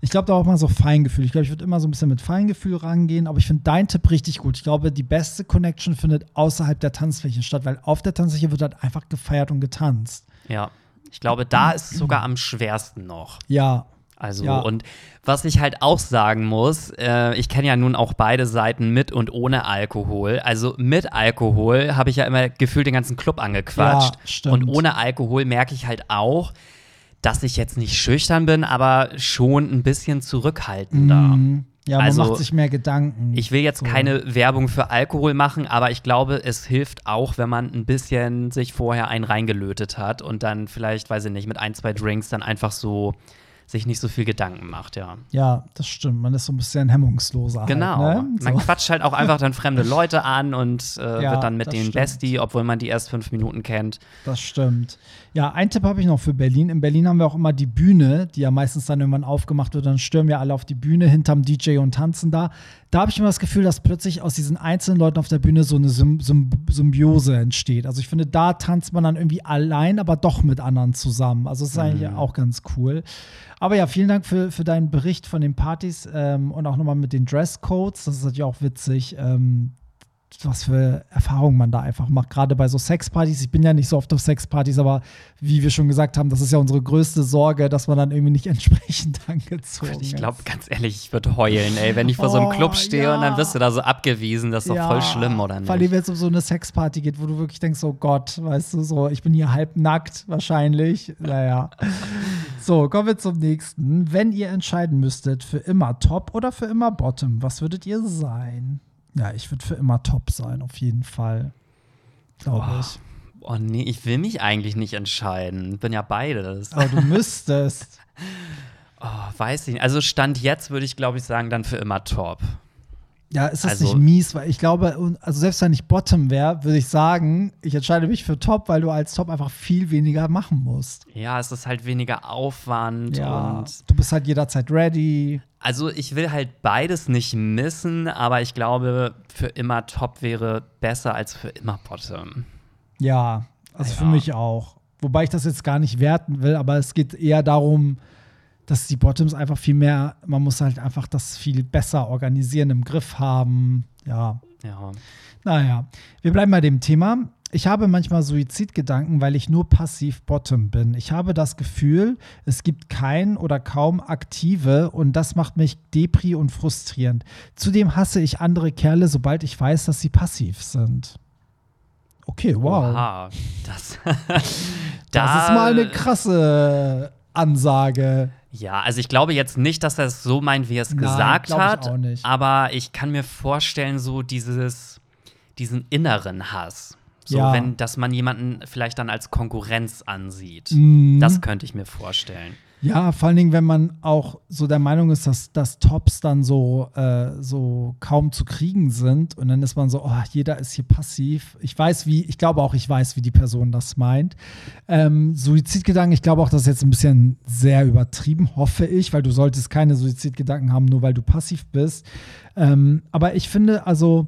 ich glaube, da auch mal so Feingefühl. Ich glaube, ich würde immer so ein bisschen mit Feingefühl rangehen. Aber ich finde deinen Tipp richtig gut. Ich glaube, die beste Connection findet außerhalb der Tanzfläche statt, weil auf der Tanzfläche wird halt einfach gefeiert und getanzt. Ja. Ich glaube, da ist es sogar am schwersten noch. Ja, Also, Ja. und was ich halt auch sagen muss, äh, ich kenne ja nun auch beide Seiten mit und ohne Alkohol. Also mit Alkohol habe ich ja immer gefühlt den ganzen Club angequatscht. Ja. Und ohne Alkohol merke ich halt auch, dass ich jetzt nicht schüchtern bin, aber schon ein bisschen zurückhaltender. Mhm. Ja, man Also, macht sich mehr Gedanken. Ich will jetzt So. keine Werbung für Alkohol machen, aber ich glaube, es hilft auch, wenn man ein bisschen sich vorher einen reingelötet hat und dann vielleicht, weiß ich nicht, mit ein, zwei Drinks dann einfach so sich nicht so viel Gedanken macht, ja. Ja, das stimmt. Man ist so ein bisschen hemmungsloser. Genau. Halt, ne? Man so. quatscht halt auch einfach dann fremde <laughs> Leute an und äh, Ja, wird dann mit denen stimmt. Bestie, obwohl man die erst fünf Minuten kennt. Das stimmt. Ja, ein Tipp habe ich noch für Berlin. In Berlin haben wir auch immer die Bühne, die ja meistens dann irgendwann aufgemacht wird. Dann stürmen wir alle auf die Bühne hinterm DJ und tanzen da. Da habe ich immer das Gefühl, dass plötzlich aus diesen einzelnen Leuten auf der Bühne so eine Sym Sym Symbiose entsteht. Also ich finde, da tanzt man dann irgendwie allein, aber doch mit anderen zusammen. Also das ist eigentlich auch ganz cool. Aber ja, vielen Dank für, für deinen Bericht von den Partys ähm, und auch nochmal mit den Dresscodes. Das ist natürlich auch witzig. Ähm, was für Erfahrungen man da einfach macht, gerade bei so Sexpartys. Ich bin ja nicht so oft auf Sexpartys, aber wie wir schon gesagt haben, das ist ja unsere größte Sorge, dass man dann irgendwie nicht <laughs> entsprechend angezogen Ich ist. glaube, ganz ehrlich, ich würde heulen, ey, wenn ich vor so einem Oh, Club stehe und dann ja. wirst du da so abgewiesen. Das ist doch voll schlimm, oder Vor allem, nicht? wenn es um so eine Sexparty geht, wo du wirklich denkst, oh Gott, weißt du, so, ich bin hier halb nackt wahrscheinlich. <laughs> Naja. so, kommen wir zum nächsten. Wenn ihr entscheiden müsstet, für immer Top oder für immer Bottom, was würdet ihr sein? Ja, ich würde für immer Top sein, auf jeden Fall. Glaube Oh. ich. Oh nee, ich will mich eigentlich nicht entscheiden. Bin ja beides. Aber du <laughs> müsstest. Oh, weiß ich nicht. Also Stand jetzt würde ich, glaube ich, sagen, dann für immer top. Ja, ist das Also- nicht mies? Weil ich glaube, also selbst wenn ich Bottom wäre, würde ich sagen, ich entscheide mich für Top, weil du als Top einfach viel weniger machen musst. Ja, es ist halt weniger Aufwand Ja, und du bist halt jederzeit ready. also ich will halt beides nicht missen, aber ich glaube, für immer top wäre besser als für immer bottom. Ja, also Ja. für mich auch. Wobei ich das jetzt gar nicht werten will, aber es geht eher darum, dass die Bottoms einfach viel mehr, man muss halt einfach das viel besser organisieren, im Griff haben. Ja, Ja. naja. Wir bleiben bei dem Thema. Ich habe manchmal Suizidgedanken, weil ich nur passiv Bottom bin. Ich habe das Gefühl, es gibt kein oder kaum Aktive und das macht mich depri und frustrierend. Zudem hasse ich andere Kerle, sobald ich weiß, dass sie passiv sind. Okay, wow. Oha, das, <laughs> Das ist mal eine krasse Ansage. Ja, also ich glaube jetzt nicht, dass er es so meint, wie er es gesagt ich hat. auch nicht. Aber ich kann mir vorstellen, so dieses, diesen inneren Hass. So, Ja. wenn, dass man jemanden vielleicht dann als Konkurrenz ansieht. Mhm. Das könnte ich mir vorstellen. Ja, vor allen Dingen, wenn man auch so der Meinung ist, dass, dass Tops dann so, äh, so kaum zu kriegen sind und dann ist man so, oh, jeder ist hier passiv. Ich weiß, wie, ich glaube auch, ich weiß, wie die Person das meint. Ähm, Suizidgedanken, ich glaube auch, das ist jetzt ein bisschen sehr übertrieben, hoffe ich, weil du solltest keine Suizidgedanken haben, nur weil du passiv bist. Ähm, aber ich finde, also,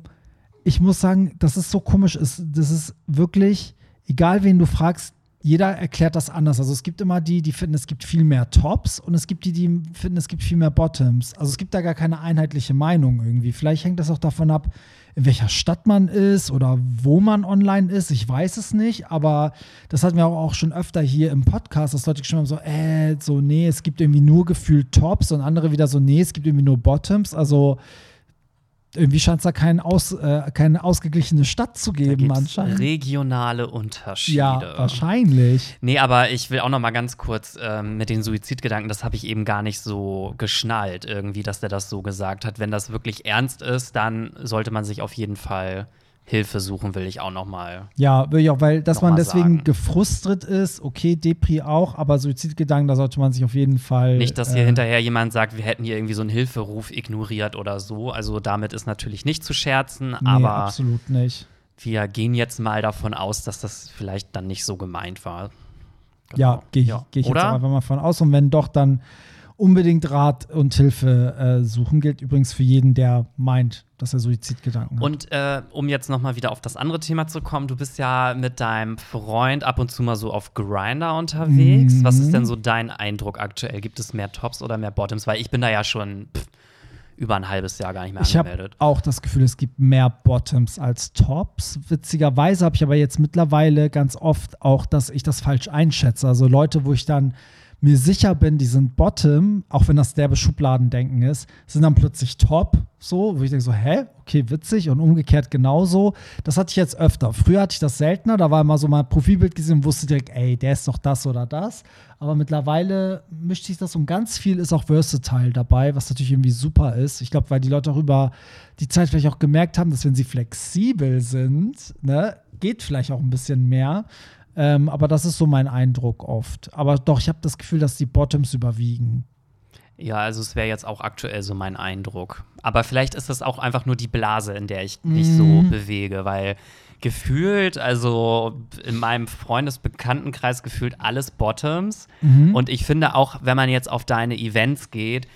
ich muss sagen, das ist so komisch, das ist wirklich, egal wen du fragst, jeder erklärt das anders. Also es gibt immer die, die finden, es gibt viel mehr Tops und es gibt die, die finden, es gibt viel mehr Bottoms. Also es gibt da gar keine einheitliche Meinung irgendwie. Vielleicht hängt das auch davon ab, in welcher Stadt man ist oder wo man online ist. Ich weiß es nicht, aber das hatten wir auch schon öfter hier im Podcast, dass Leute geschrieben haben, so, äh, so, nee, es gibt irgendwie nur gefühlt Tops und andere wieder so, nee, es gibt irgendwie nur Bottoms. Also irgendwie scheint es da kein aus, äh, keine ausgeglichene Stadt zu geben anscheinend. regionale Unterschiede. Ja, wahrscheinlich. Nee, aber ich will auch noch mal ganz kurz ähm, mit den Suizidgedanken, das habe ich eben gar nicht so geschnallt irgendwie, dass der das so gesagt hat. Wenn das wirklich ernst ist, dann sollte man sich auf jeden Fall Hilfe suchen, will ich auch noch mal. Ja, will ich auch, weil dass man deswegen sagen. gefrustet ist, okay, Depri auch, aber Suizidgedanken, da sollte man sich auf jeden Fall. Nicht, dass hier äh, hinterher jemand sagt, wir hätten hier irgendwie so einen Hilferuf ignoriert oder so. Also damit ist natürlich nicht zu scherzen, Nee, aber absolut nicht. wir gehen jetzt mal davon aus, dass das vielleicht dann nicht so gemeint war. Ja, Genau. gehe ich, Ja. geh ich jetzt einfach mal von aus. Und wenn doch, dann unbedingt Rat und Hilfe äh, suchen. Gilt übrigens für jeden, der meint, dass er Suizidgedanken hat. Und äh, um jetzt noch mal wieder auf das andere Thema zu kommen, du bist ja mit deinem Freund ab und zu mal so auf Grinder unterwegs. Mhm. Was ist denn so dein Eindruck aktuell? Gibt es mehr Tops oder mehr Bottoms? Weil ich bin da ja schon pff, über ein halbes Jahr gar nicht mehr Ich habe angemeldet. auch das Gefühl, es gibt mehr Bottoms als Tops. Witzigerweise habe ich aber jetzt mittlerweile ganz oft auch, dass ich das falsch einschätze. Also Leute, wo ich dann mir sicher bin, die sind Bottom, auch wenn das derbe Schubladendenken ist, sind dann plötzlich Top, so, wo ich denke so, hä, okay, witzig und umgekehrt genauso. Das hatte ich jetzt öfter. Früher hatte ich das seltener, da war immer so mal Profilbild gesehen und wusste direkt, ey, der ist doch das oder das. Aber mittlerweile mischt sich das und ganz viel ist auch versatile dabei, was natürlich irgendwie super ist. Ich glaube, weil die Leute auch über die Zeit vielleicht auch gemerkt haben, dass wenn sie flexibel sind, ne, geht vielleicht auch ein bisschen mehr. Ähm, aber das ist so mein Eindruck oft. Aber doch, ich habe das Gefühl, dass die Bottoms überwiegen. Ja, also es wäre jetzt auch aktuell so mein Eindruck. Aber vielleicht ist das auch einfach nur die Blase, in der ich mich mm. so mhm. bewege, weil gefühlt, also in meinem Freundesbekanntenkreis gefühlt alles Bottoms. Mhm. Und ich finde auch, wenn man jetzt auf deine Events geht,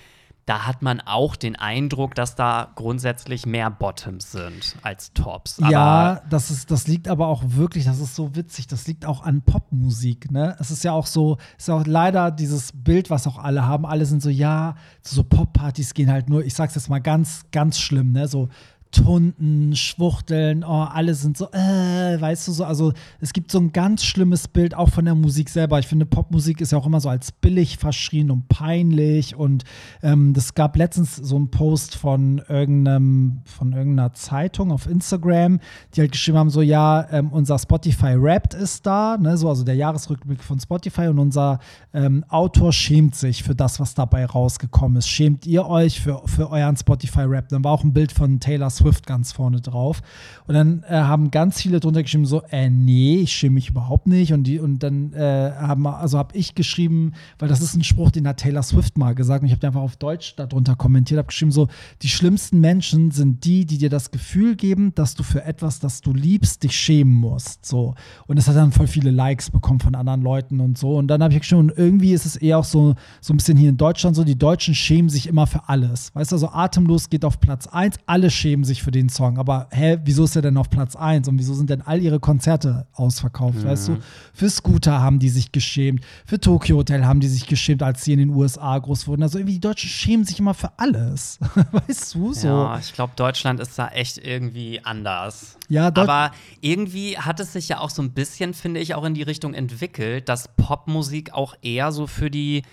da hat man auch den Eindruck, dass da grundsätzlich mehr Bottoms sind als Tops. Aber ja, das, ist, das liegt aber auch wirklich, das ist so witzig, das liegt auch an Popmusik. Ne? Es ist ja auch so, es ist auch leider dieses Bild, was auch alle haben. Alle sind so, ja, so Poppartys gehen halt nur, ich sag's jetzt mal ganz, ganz schlimm, ne? So Tunden, Schwuchteln, oh, alle sind so, äh, weißt du so, also es gibt so ein ganz schlimmes Bild auch von der Musik selber. Ich finde, Popmusik ist ja auch immer so als billig verschrien und peinlich und ähm, das gab letztens so einen Post von irgendeinem, von irgendeiner Zeitung auf Instagram, die halt geschrieben haben, so, ja, ähm, unser Spotify Rapped ist da, ne, so, also der Jahresrückblick von Spotify und unser ähm, Autor schämt sich für das, was dabei rausgekommen ist. Schämt ihr euch für, für euren Spotify Rap? Dann war auch ein Bild von Taylor Swift ganz vorne drauf. Und dann äh, haben ganz viele drunter geschrieben, so, äh, nee, ich schäme mich überhaupt nicht. Und, die, und dann äh, haben, also habe ich geschrieben, weil das ist ein Spruch, den hat Taylor Swift mal gesagt. Und ich habe einfach auf Deutsch darunter kommentiert, habe geschrieben, so, die schlimmsten Menschen sind die, die dir das Gefühl geben, dass du für etwas, das du liebst, dich schämen musst. So. Und es hat dann voll viele Likes bekommen von anderen Leuten und so. Und dann habe ich geschrieben, irgendwie ist es eher auch so, so ein bisschen hier in Deutschland so, die Deutschen schämen sich immer für alles. Weißt du, also atemlos geht auf Platz 1, alle schämen sich sich für den Song. Aber hä, wieso ist er denn auf Platz 1 und wieso sind denn all ihre Konzerte ausverkauft? Mhm. Weißt du, für Scooter haben die sich geschämt, für Tokyo Hotel haben die sich geschämt, als sie in den USA groß wurden. Also irgendwie die Deutschen schämen sich immer für alles. <laughs> weißt du so? Ja, ich glaube, Deutschland ist da echt irgendwie anders. Ja, aber irgendwie hat es sich ja auch so ein bisschen, finde ich, auch in die Richtung entwickelt, dass Popmusik auch eher so für die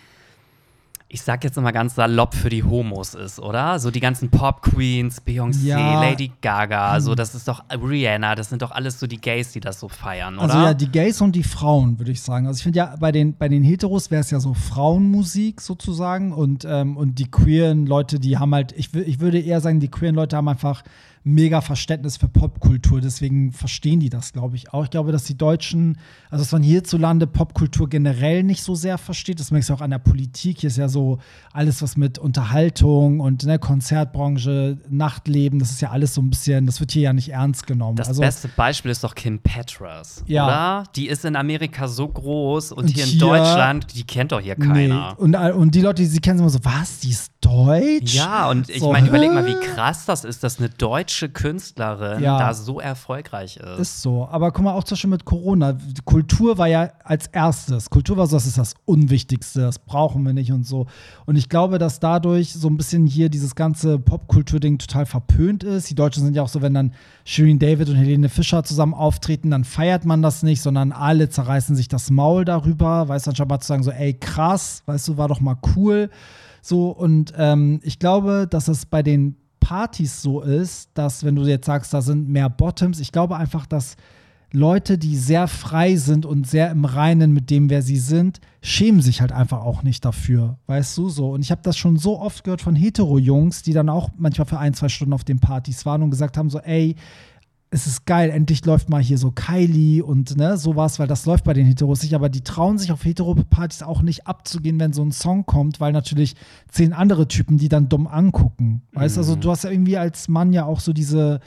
ich sag jetzt mal ganz salopp, für die Homos ist, oder? So die ganzen Pop-Queens, Beyoncé, ja. Lady Gaga, so das ist doch Rihanna, das sind doch alles so die Gays, die das so feiern, oder? Also ja, die Gays und die Frauen, würde ich sagen. Also ich finde ja, bei den, bei den Heteros wäre es ja so Frauenmusik sozusagen und, ähm, und die queeren Leute, die haben halt, ich, ich würde eher sagen, die queeren Leute haben einfach mega Verständnis für Popkultur. Deswegen verstehen die das, glaube ich, auch. Ich glaube, dass die Deutschen, also dass man hierzulande Popkultur generell nicht so sehr versteht. Das merkst du auch an der Politik. Hier ist ja so alles, was mit Unterhaltung und ne, Konzertbranche, Nachtleben, das ist ja alles so ein bisschen, das wird hier ja nicht ernst genommen. Das also, beste Beispiel ist doch Kim Petras, ja. oder? Die ist in Amerika so groß und, und hier in hier, Deutschland, die kennt doch hier keiner. Nee. Und, und die Leute, die sie kennen, sind immer so, was, die ist deutsch? Ja, und ich so, meine, überleg mal, wie krass das ist, dass eine deutsche Künstlerin ja. da so erfolgreich ist. Ist so. Aber guck mal, auch zum Beispiel mit Corona. Kultur war ja als erstes. Kultur war so, das ist das Unwichtigste, das brauchen wir nicht und so. Und ich glaube, dass dadurch so ein bisschen hier dieses ganze Popkultur-Ding total verpönt ist. Die Deutschen sind ja auch so, wenn dann Shirin David und Helene Fischer zusammen auftreten, dann feiert man das nicht, sondern alle zerreißen sich das Maul darüber. Weißt du, anstatt mal zu sagen, so, ey, krass, weißt du, war doch mal cool. So, und ähm, ich glaube, dass es bei den Partys so ist, dass wenn du jetzt sagst, da sind mehr Bottoms, ich glaube einfach, dass Leute, die sehr frei sind und sehr im Reinen mit dem, wer sie sind, schämen sich halt einfach auch nicht dafür, weißt du so. Und ich habe das schon so oft gehört von Hetero-Jungs, die dann auch manchmal für ein, zwei Stunden auf den Partys waren und gesagt haben so, ey, es ist geil, endlich läuft mal hier so Kylie und ne, sowas, weil das läuft bei den Heteros nicht, aber die trauen sich auf Hetero-Partys auch nicht abzugehen, wenn so ein Song kommt, weil natürlich zehn andere Typen die dann dumm angucken. Weißt du, also mhm. also du hast ja irgendwie als Mann ja auch so diese,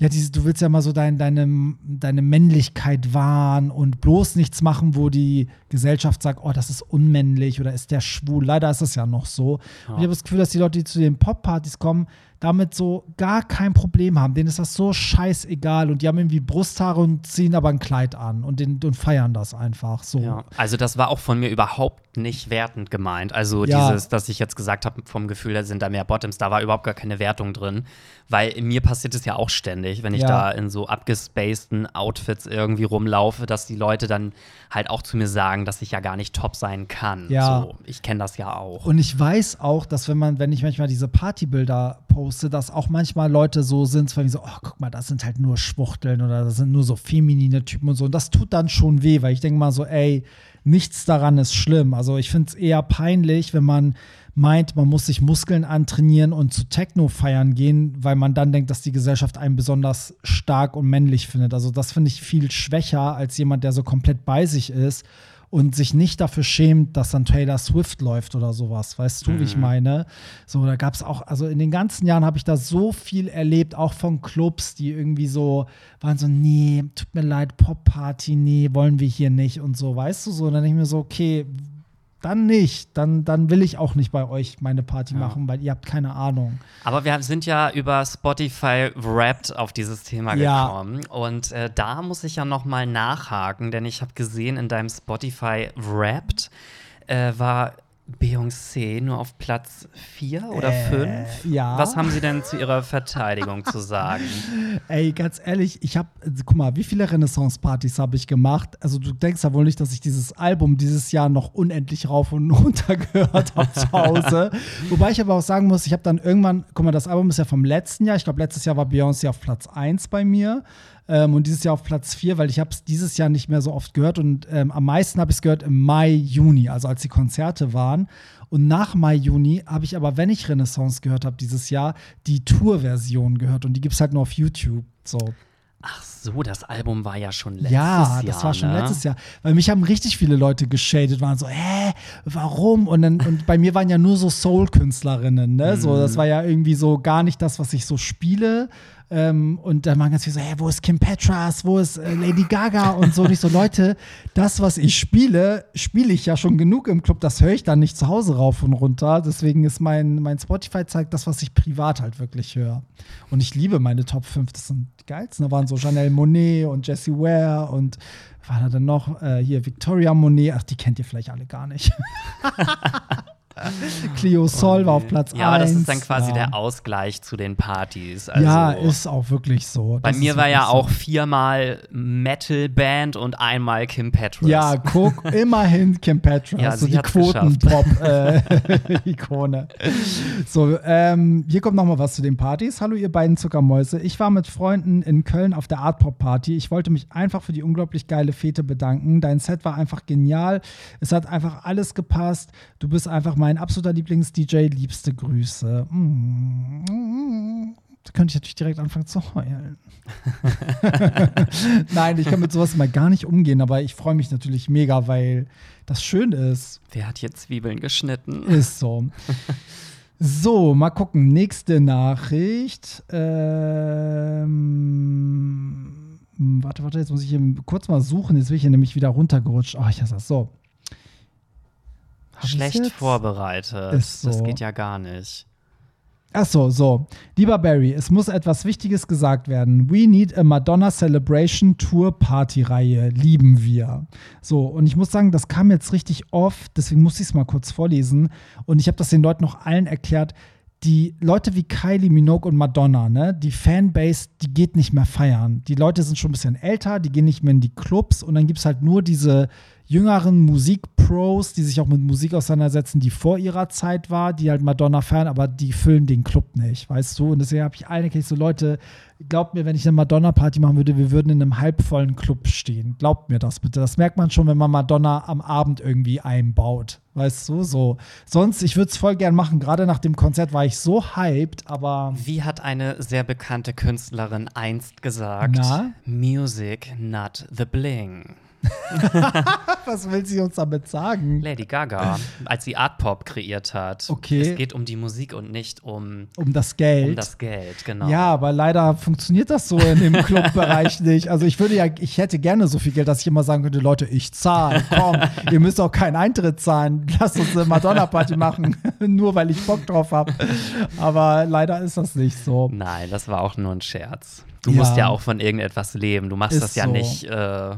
ja, diese, du willst ja mal so dein, deine, deine Männlichkeit wahren und bloß nichts machen, wo die Gesellschaft sagt, oh, das ist unmännlich oder ist der schwul. Leider ist das ja noch so. Ja. Und ich habe das Gefühl, dass die Leute, die zu den Pop-Partys kommen, damit so gar kein Problem haben. Denen ist das so scheißegal und die haben irgendwie Brusthaare und ziehen aber ein Kleid an und, den, und feiern das einfach so. Ja, also das war auch von mir überhaupt nicht wertend gemeint. Also Ja. dieses, dass ich jetzt gesagt habe, vom Gefühl, da sind da mehr Bottoms, da war überhaupt gar keine Wertung drin. Weil mir passiert es ja auch ständig, wenn ich Ja. da in so abgespaceden Outfits irgendwie rumlaufe, dass die Leute dann halt auch zu mir sagen, dass ich ja gar nicht top sein kann. Ja. So, ich kenne das ja auch. Und ich weiß auch, dass wenn man, wenn ich manchmal diese Partybilder poste, dass auch manchmal Leute so sind, wie so, oh, guck mal, das sind halt nur Schwuchteln oder das sind nur so feminine Typen und so. Und das tut dann schon weh, weil ich denke mal so, ey, nichts daran ist schlimm. Also ich finde es eher peinlich, wenn man meint, man muss sich Muskeln antrainieren und zu Techno feiern gehen, weil man dann denkt, dass die Gesellschaft einen besonders stark und männlich findet. Also das finde ich viel schwächer als jemand, der so komplett bei sich ist und sich nicht dafür schämt, dass dann Taylor Swift läuft oder sowas. Weißt du, wie ich meine? So, da gab es auch, also in den ganzen Jahren habe ich da so viel erlebt, auch von Clubs, die irgendwie so waren so, nee, tut mir leid, Pop-Party, nee, wollen wir hier nicht und so, weißt du so. Und dann denke ich mir so, okay, dann nicht. Dann, dann will ich auch nicht bei euch meine Party machen, weil ihr habt keine Ahnung. Aber wir sind ja über Spotify Wrapped auf dieses Thema Ja. gekommen. Und äh, da muss ich ja noch mal nachhaken, denn ich habe gesehen, in deinem Spotify Wrapped äh, war Beyoncé nur auf Platz 4 oder Äh, 5. ja. Was haben Sie denn zu Ihrer Verteidigung zu sagen? <laughs> Ey, ganz ehrlich, ich habe, guck mal, wie viele Renaissance-Partys habe ich gemacht? Also du denkst ja wohl nicht, dass ich dieses Album dieses Jahr noch unendlich rauf und <laughs> runter gehört habe zu Hause. <laughs> Wobei ich aber auch sagen muss, ich habe dann irgendwann, guck mal, das Album ist ja vom letzten Jahr. Ich glaube, letztes Jahr war Beyoncé auf Platz 1 bei mir. Ähm, und dieses Jahr auf Platz 4, weil ich habe es dieses Jahr nicht mehr so oft gehört. Und ähm, am meisten habe ich es gehört im Mai, Juni, also als die Konzerte waren. Und nach Mai, Juni habe ich aber, wenn ich Renaissance gehört habe dieses Jahr, die Tour-Version gehört. Und die gibt es halt nur auf YouTube. So. Ach so, das Album war ja schon letztes ja, Jahr. das war schon ne? letztes Jahr. Weil mich haben richtig viele Leute geschadet, waren so, hä, warum? Und, dann, und bei mir waren ja nur so Soul-Künstlerinnen, ne? So, Mhm. das war ja irgendwie so gar nicht das, was ich so spiele. Ähm, und dann waren ganz viele so, hä, wo ist Kim Petras, wo ist äh, Lady Gaga und so. Und ich so, <laughs> Leute, das, was ich spiele, spiele ich ja schon genug im Club, das höre ich dann nicht zu Hause rauf und runter. Deswegen ist mein, mein Spotify zeigt das, was ich privat halt wirklich höre. Und ich liebe meine Top 5, das sind die geilsten. Da waren so Chanel Monet und Jessie Ware und war da dann noch äh, hier Victoria Monet, ach, die kennt ihr vielleicht alle gar nicht. <laughs> <laughs> Clio Sol war auf Platz 1. Ja, aber das ist dann quasi ja. der Ausgleich zu den Partys. Also, ja, ist auch wirklich so. Bei Das mir war ja so. auch viermal Metal-Band und einmal Kim Petras. Ja, guck, <laughs> immerhin Kim Petras, Ja, so die. Quoten-Pop-Ikone. <laughs> so, ähm, hier kommt noch mal was zu den Partys. Hallo, ihr beiden Zuckermäuse. Ich war mit Freunden in Köln auf der Art Pop Party. Ich wollte mich einfach für die unglaublich geile Fete bedanken. Dein Set war einfach genial. Es hat einfach alles gepasst. Du bist einfach mein absoluter Lieblings-DJ. Liebste Grüße. Mm. Da könnte ich natürlich direkt anfangen zu heulen. <laughs> Nein, ich kann mit sowas mal gar nicht umgehen, aber ich freue mich natürlich mega, weil das schön ist. Wer hat hier Zwiebeln geschnitten? Ist so. <laughs> So, mal gucken. Nächste Nachricht. Ähm, warte, warte, jetzt muss ich hier kurz mal suchen. Jetzt bin ich hier nämlich wieder runtergerutscht. Oh, ich hasse das. So. Hab Schlecht vorbereitet. So. Das geht ja gar nicht. Ach so, so. Lieber Barry, es muss etwas Wichtiges gesagt werden. We need a Madonna Celebration Tour Party Reihe. Lieben wir. So, und ich muss sagen, das kam jetzt richtig oft, deswegen muss ich es mal kurz vorlesen. Und ich habe das den Leuten noch allen erklärt. Die Leute wie Kylie Minogue und Madonna, ne, die Fanbase, die geht nicht mehr feiern. Die Leute sind schon ein bisschen älter, die gehen nicht mehr in die Clubs und dann gibt es halt nur diese jüngeren Musikpros, die sich auch mit Musik auseinandersetzen, die vor ihrer Zeit war, die halt Madonna feiern, aber die füllen den Club nicht, weißt du? Und deswegen habe ich erklärt, so Leute, glaubt mir, wenn ich eine Madonna-Party machen würde, wir würden in einem halbvollen Club stehen. Glaubt mir das bitte. Das merkt man schon, wenn man Madonna am Abend irgendwie einbaut. Weißt du, so. Sonst, ich würde es voll gern machen. Gerade nach dem Konzert war ich so hyped, aber Wie hat eine sehr bekannte Künstlerin einst gesagt? Na? Music, not the bling. <laughs> Was will sie uns damit sagen? Lady Gaga, als sie Art Pop kreiert hat. Okay. Es geht um die Musik und nicht um, Um das Geld. um das Geld, genau. Ja, aber leider funktioniert das so in dem Clubbereich <laughs> nicht. Also ich würde ja, ich hätte gerne so viel Geld, dass ich immer sagen könnte, Leute, ich zahle, komm, ihr müsst auch keinen Eintritt zahlen. Lasst uns eine Madonna-Party machen, <laughs> nur weil ich Bock drauf habe. Aber leider ist das nicht so. Nein, das war auch nur ein Scherz. Du Ja. musst ja auch von irgendetwas leben. Du machst Ist das ja so. nicht äh,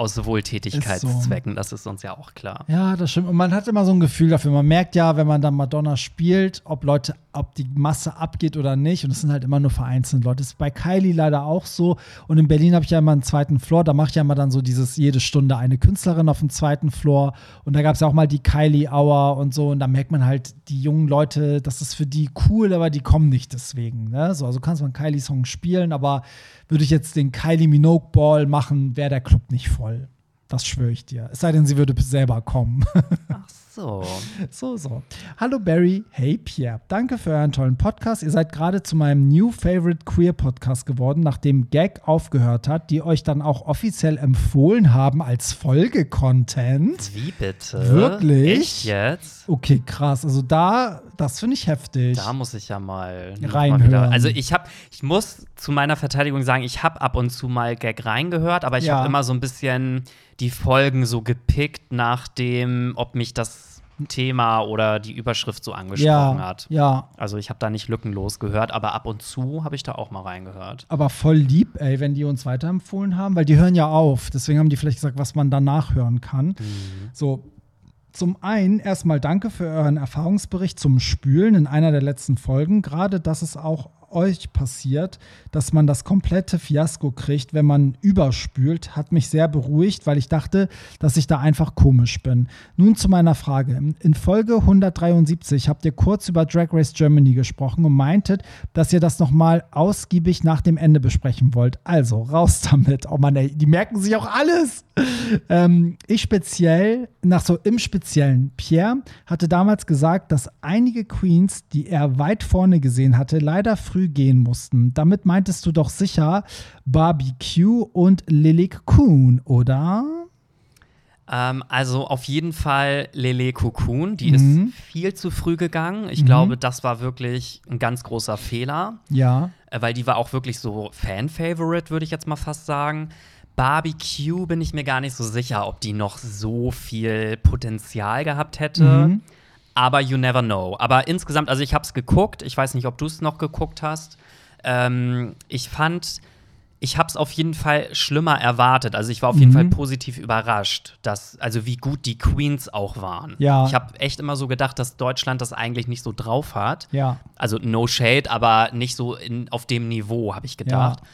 aus Wohltätigkeitszwecken, das ist uns ja auch klar. Ja, das stimmt. Und man hat immer so ein Gefühl dafür. Man merkt ja, wenn man dann Madonna spielt, ob Leute, ob die Masse abgeht oder nicht. Und es sind halt immer nur vereinzelt Leute. Das ist bei Kylie leider auch so. Und in Berlin habe ich ja immer einen zweiten Floor. Da mache ich ja immer dann so dieses jede Stunde eine Künstlerin auf dem zweiten Floor. Und da gab es ja auch mal die Kylie Hour und so. Und da merkt man halt, die jungen Leute, das ist für die cool, aber die kommen nicht deswegen. Ne? So, also kannst man Kylie-Song spielen, aber würde ich jetzt den Kylie Minogue Ball machen, wäre der Club nicht voll. Das schwöre ich dir. Es sei denn, sie würde selber kommen. <laughs> Ach so. so, so. Hallo Barry, hey Pierre. Danke für euren tollen Podcast. Ihr seid gerade zu meinem New Favorite Queer Podcast geworden, nachdem Gag aufgehört hat, die euch dann auch offiziell empfohlen haben als Folge-Content. Wie bitte? Wirklich? Echt jetzt? Okay, krass. Also da, das finde ich heftig. Da muss ich ja mal Reinhören. Mal. Also ich habe, ich muss zu meiner Verteidigung sagen, ich habe ab und zu mal Gag reingehört, aber ich Ja. habe immer so ein bisschen die Folgen so gepickt nach dem, ob mich das Thema oder die Überschrift so angesprochen ja, hat. ja, Also ich habe da nicht lückenlos gehört, aber ab und zu habe ich da auch mal reingehört. aber voll lieb, ey, wenn die uns weiterempfohlen haben, weil die hören ja auf. Deswegen haben die vielleicht gesagt, was man danach hören kann. So, zum einen erstmal danke für euren Erfahrungsbericht zum Spülen in einer der letzten Folgen. Gerade, dass es auch euch passiert, dass man das komplette Fiasko kriegt, wenn man überspült, hat mich sehr beruhigt, weil ich dachte, dass ich da einfach komisch bin. Nun zu meiner Frage. In Folge 173 habt ihr kurz über Drag Race Germany gesprochen und meintet, dass ihr das nochmal ausgiebig nach dem Ende besprechen wollt. Also, raus damit. Oh Mann, ey, die merken sich auch alles. Ähm, ich speziell, nach so im Speziellen, Pierre hatte damals gesagt, dass einige Queens, die er weit vorne gesehen hatte, leider früh gehen mussten. Damit meintest du doch sicher Barbecue und Lilik Kuhn, oder? Ähm, also auf jeden Fall Lele Cocoon, die Mhm. ist viel zu früh gegangen. Ich glaube, das war wirklich ein ganz großer Fehler. Ja. äh, weil die war auch wirklich so Fan-Favorite, würde ich jetzt mal fast sagen. Barbecue bin ich mir gar nicht so sicher, ob die noch so viel Potenzial gehabt hätte. Mhm. Aber you never know. Aber insgesamt, also ich habe es geguckt. Ich weiß nicht, ob du es noch geguckt hast. Ähm, ich fand, ich habe es auf jeden Fall schlimmer erwartet. Also ich war auf jeden Mhm. Fall positiv überrascht, dass also wie gut die Queens auch waren. Ja. Ich habe echt immer so gedacht, dass Deutschland das eigentlich nicht so drauf hat. Ja. Also no shade, aber nicht so in, auf dem Niveau, habe ich gedacht. Ja.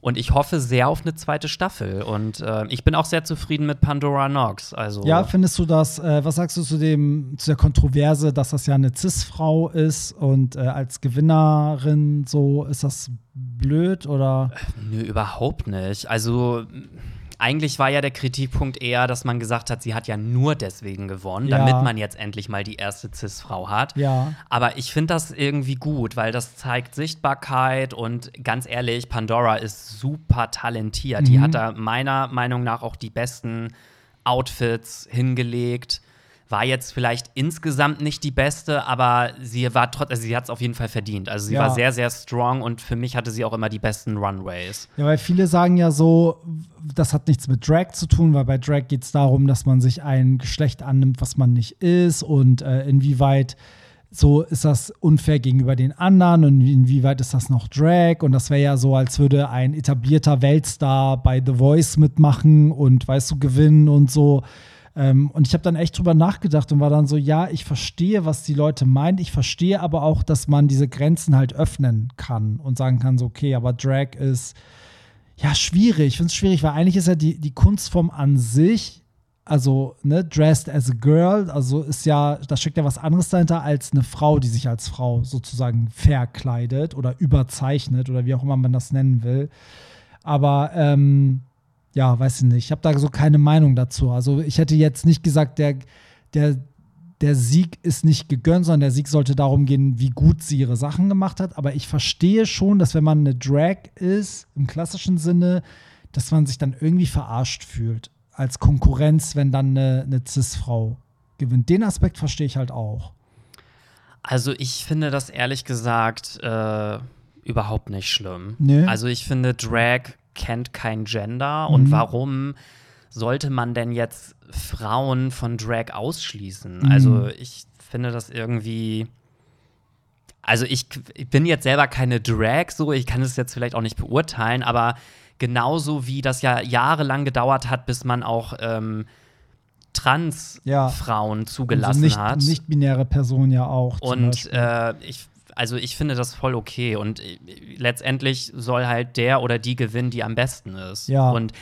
Und ich hoffe sehr auf eine zweite Staffel. Und äh, ich bin auch sehr zufrieden mit Pandora Nox. Also Ja, findest du das, äh, was sagst du zu dem, zu der Kontroverse, dass das ja eine Cis-Frau ist und äh, als Gewinnerin so, ist das blöd oder? nö, überhaupt nicht. Also eigentlich war ja der Kritikpunkt eher, dass man gesagt hat, sie hat ja nur deswegen gewonnen, Ja. damit man jetzt endlich mal die erste Cis-Frau hat. Ja. Aber ich finde das irgendwie gut, weil das zeigt Sichtbarkeit und ganz ehrlich, Pandora ist super talentiert. Die Mhm. hat da meiner Meinung nach auch die besten Outfits hingelegt. War jetzt vielleicht insgesamt nicht die beste, aber sie war trotzdem, also sie hat es auf jeden Fall verdient. Also sie Ja. war sehr, sehr strong und für mich hatte sie auch immer die besten Runways. Ja, weil viele sagen ja so, das hat nichts mit Drag zu tun, weil bei Drag geht es darum, dass man sich ein Geschlecht annimmt, was man nicht ist und äh, inwieweit so ist das unfair gegenüber den anderen und inwieweit ist das noch Drag und das wäre ja so, als würde ein etablierter Weltstar bei The Voice mitmachen und weißt du, gewinnen und so. Ähm, und ich habe dann echt drüber nachgedacht und war dann so, ja, ich verstehe, was die Leute meinen. Ich verstehe aber auch, dass man diese Grenzen halt öffnen kann und sagen kann, so, okay, aber Drag ist ja schwierig. Ich finde es schwierig, weil eigentlich ist ja die, die Kunstform an sich, also, ne, dressed as a girl, also ist ja, da steckt ja was anderes dahinter als eine Frau, die sich als Frau sozusagen verkleidet oder überzeichnet oder wie auch immer man das nennen will. Aber ähm, ja, weiß ich nicht. Ich habe da so keine Meinung dazu. Also ich hätte jetzt nicht gesagt, der, der, der Sieg ist nicht gegönnt, sondern der Sieg sollte darum gehen, wie gut sie ihre Sachen gemacht hat. Aber ich verstehe schon, dass wenn man eine Drag ist, im klassischen Sinne, dass man sich dann irgendwie verarscht fühlt. als Konkurrenz, wenn dann eine, eine Cis-Frau gewinnt. Den Aspekt verstehe ich halt auch. Also ich finde das ehrlich gesagt äh, überhaupt nicht schlimm. Nee. Also ich finde, Drag kennt kein Gender Mhm. und warum sollte man denn jetzt Frauen von Drag ausschließen? Mhm. Also ich finde das irgendwie. Also ich, ich bin jetzt selber keine Drag, so ich kann es jetzt vielleicht auch nicht beurteilen, aber genauso wie das ja jahrelang gedauert hat, bis man auch ähm, Trans-Frauen zugelassen also nicht, hat. Nicht-binäre Personen ja auch. Und äh, ich, also ich finde das voll okay. Und äh, letztendlich soll halt der oder die gewinnen, die am besten ist. Ja. Und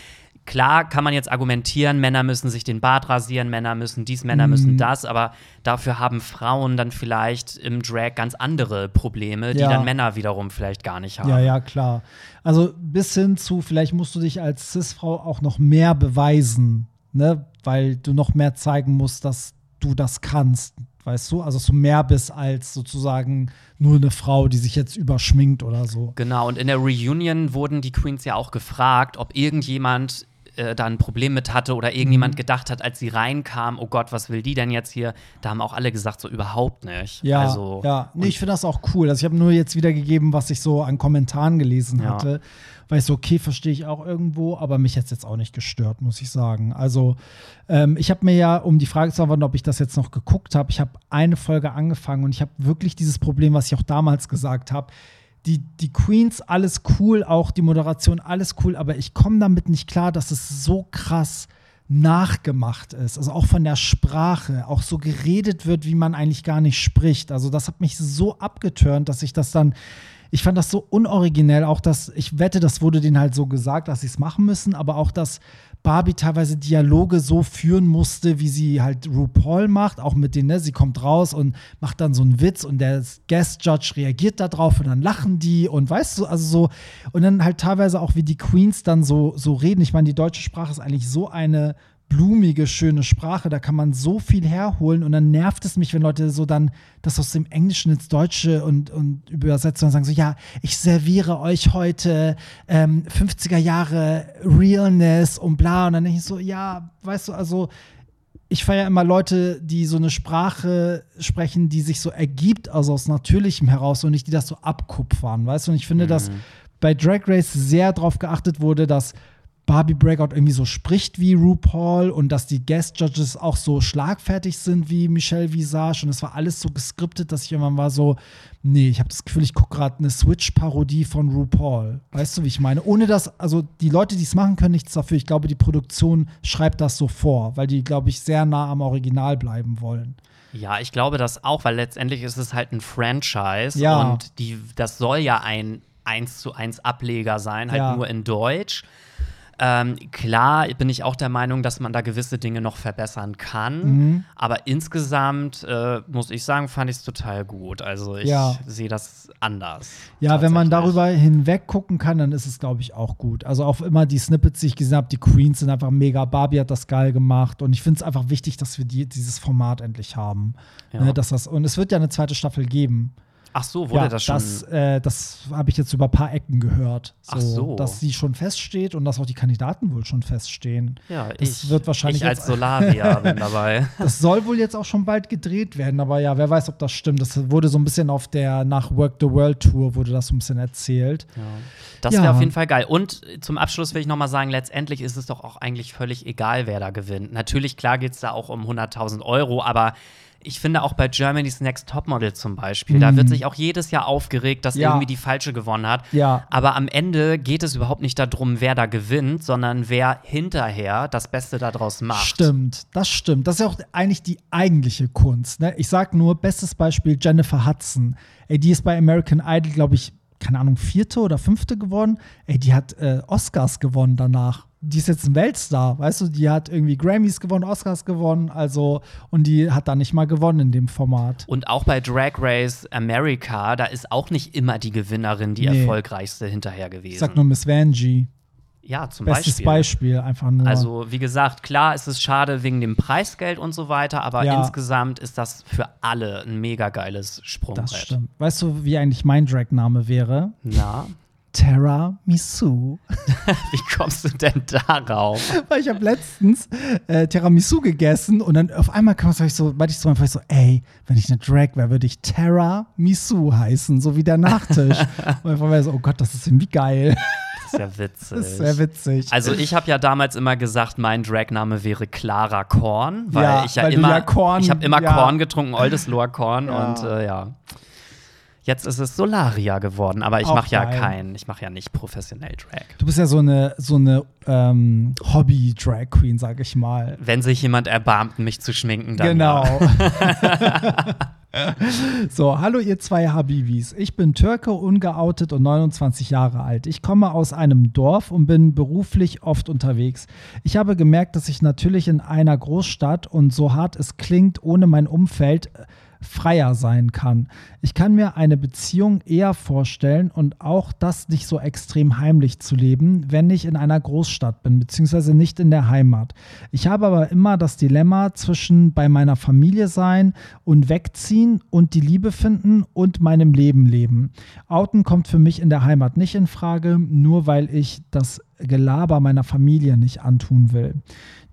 klar kann man jetzt argumentieren, Männer müssen sich den Bart rasieren, Männer müssen dies, Männer Mhm. müssen das, aber dafür haben Frauen dann vielleicht im Drag ganz andere Probleme, die Ja. dann Männer wiederum vielleicht gar nicht haben. Ja, ja, klar. Also bis hin zu, vielleicht musst du dich als Cis-Frau auch noch mehr beweisen, ne? Weil du noch mehr zeigen musst, dass du das kannst, weißt du? Also dass du mehr bist als sozusagen nur eine Frau, die sich jetzt überschminkt oder so. Genau, und in der Reunion wurden die Queens ja auch gefragt, ob irgendjemand äh, da ein Problem mit hatte oder irgendjemand Mhm. gedacht hat, als sie reinkam, oh Gott, was will die denn jetzt hier? Da haben auch alle gesagt, so überhaupt nicht. Ja, also, ja. Nee, ich finde das auch cool. Also ich habe nur jetzt wiedergegeben, was ich so an Kommentaren gelesen Ja. hatte. Weil ich so, okay, verstehe ich auch irgendwo, aber mich jetzt jetzt auch nicht gestört, muss ich sagen. Also ähm, ich habe mir ja, um die Frage zu beantworten, ob ich das jetzt noch geguckt habe, ich habe eine Folge angefangen und ich habe wirklich dieses Problem, was ich auch damals gesagt habe. Die, die Queens, alles cool, auch die Moderation, alles cool, aber ich komme damit nicht klar, dass es so krass nachgemacht ist. Also auch von der Sprache, auch so geredet wird, wie man eigentlich gar nicht spricht. Also das hat mich so abgetürnt, dass ich das dann, ich fand das so unoriginell, auch dass, ich wette, das wurde denen halt so gesagt, dass sie es machen müssen, aber auch, dass Barbie teilweise Dialoge so führen musste, wie sie halt RuPaul macht, auch mit denen, ne, sie kommt raus und macht dann so einen Witz und der Guest Judge reagiert da drauf und dann lachen die und weißt du, also so, und dann halt teilweise auch, wie die Queens dann so, so reden. Ich meine, die deutsche Sprache ist eigentlich so eine blumige, schöne Sprache, da kann man so viel herholen und dann nervt es mich, wenn Leute so dann das aus dem Englischen ins Deutsche und, und übersetzen und sagen so, ja, ich serviere euch heute ähm, 50er Jahre Realness und bla und dann denke ich so, ja, weißt du, also ich feiere immer Leute, die so eine Sprache sprechen, die sich so ergibt, also aus Natürlichem heraus und nicht die das so abkupfern, weißt du? Und ich finde, dass bei Drag Race sehr darauf geachtet wurde, dass Barbie Breakout irgendwie so spricht wie RuPaul und dass die Guest Judges auch so schlagfertig sind wie Michelle Visage und es war alles so geskriptet, dass ich irgendwann war so, nee, ich habe das Gefühl, ich gucke gerade eine Switch-Parodie von RuPaul. Weißt du, wie ich meine? Ohne dass, also die Leute, die es machen können, nichts dafür. Ich glaube, die Produktion schreibt das so vor, weil die, glaube ich, sehr nah am Original bleiben wollen. Ja, ich glaube das auch, weil letztendlich ist es halt ein Franchise Ja. und die, das soll ja ein 1 zu 1 Ableger sein, halt Ja. nur in Deutsch. Ähm, klar bin ich auch der Meinung, dass man da gewisse Dinge noch verbessern kann, Mhm. aber insgesamt äh, muss ich sagen, fand ich es total gut. Also ich Ja. sehe das anders. Ja, wenn man darüber hinweg gucken kann, dann ist es, glaube ich, auch gut. Also auch immer die Snippets, die ich gesehen habe, die Queens sind einfach mega. Barbie hat das geil gemacht und ich finde es einfach wichtig, dass wir die, dieses Format endlich haben. Ja. Ne, dass das, und es wird ja eine zweite Staffel geben. Ach so, wurde ja, das schon? Das, äh, das habe ich jetzt über ein paar Ecken gehört. Ach so. Dass sie schon feststeht und dass auch die Kandidaten wohl schon feststehen. ja, das ich, wird wahrscheinlich ich als Solarier <laughs> bin dabei. Das soll wohl jetzt auch schon bald gedreht werden, aber ja, wer weiß, ob das stimmt. Das wurde so ein bisschen auf der nach Work the World Tour wurde das so ein bisschen erzählt. Das Ja. wäre auf jeden Fall geil. Und zum Abschluss will ich noch mal sagen, letztendlich ist es doch auch eigentlich völlig egal, wer da gewinnt. Natürlich, klar geht es da auch um 100.000 Euro, aber ich finde auch bei Germany's Next Topmodel zum Beispiel, da wird sich auch jedes Jahr aufgeregt, dass Mhm. Ja. irgendwie die Falsche gewonnen hat. Ja. Aber am Ende geht es überhaupt nicht darum, wer da gewinnt, sondern wer hinterher das Beste daraus macht. Stimmt, das stimmt. Das ist ja auch eigentlich die eigentliche Kunst. Ne? Ich sag nur, bestes Beispiel Jennifer Hudson. Ey, die ist bei American Idol, glaube ich, keine Ahnung, vierte oder fünfte geworden. Ey, die hat äh, Oscars gewonnen danach. Die ist jetzt ein Weltstar, weißt du, die hat irgendwie Grammys gewonnen, Oscars gewonnen, also, und die hat da nicht mal gewonnen in dem Format. Und auch bei Drag Race America, da ist auch nicht immer die Gewinnerin die Nee. erfolgreichste hinterher gewesen. Ich sag nur Miss Vanjie. ja, zum Bestes Beispiel. Beispiel, einfach nur. Also, wie gesagt, klar ist es schade wegen dem Preisgeld und so weiter, aber Ja. insgesamt ist das für alle ein mega geiles Sprungbrett. das stimmt. Weißt du, wie eigentlich mein Drag-Name wäre? Na, Tiramisu. <laughs> Wie kommst du denn darauf? Weil ich habe letztens äh, Tiramisu gegessen und dann auf einmal kam ich so, meinte ich so einfach so, ey, wenn ich eine Drag wäre, würde ich Tiramisu heißen, so wie der Nachtisch. <laughs> und einfach war so, oh Gott, das ist irgendwie geil. Das ist ja witzig. Das ist sehr witzig. Also ich habe ja damals immer gesagt, mein Dragname wäre Clara Korn, weil Ja, ich ja weil immer, ja Korn- ich habe immer ja. Korn getrunken, Oldesloher Korn und äh, ja. Jetzt ist es Solaria geworden, aber ich mache ja geil. kein, ich mache ja nicht professionell Drag. Du bist ja so eine, so eine ähm, Hobby-Drag-Queen, sag ich mal. Wenn sich jemand erbarmt, mich zu schminken, dann Genau. ja. <laughs> so, hallo ihr zwei Habibis. Ich bin Türke, ungeoutet und 29 Jahre alt. Ich komme aus einem Dorf und bin beruflich oft unterwegs. Ich habe gemerkt, dass ich natürlich in einer Großstadt und so hart es klingt, ohne mein Umfeld äh, freier sein kann. Ich kann mir eine Beziehung eher vorstellen und auch das nicht so extrem heimlich zu leben, wenn ich in einer Großstadt bin, beziehungsweise nicht in der Heimat. Ich habe aber immer das Dilemma zwischen bei meiner Familie sein und wegziehen und die Liebe finden und meinem Leben leben. Outen kommt für mich in der Heimat nicht in Frage, nur weil ich das Gelaber meiner Familie nicht antun will.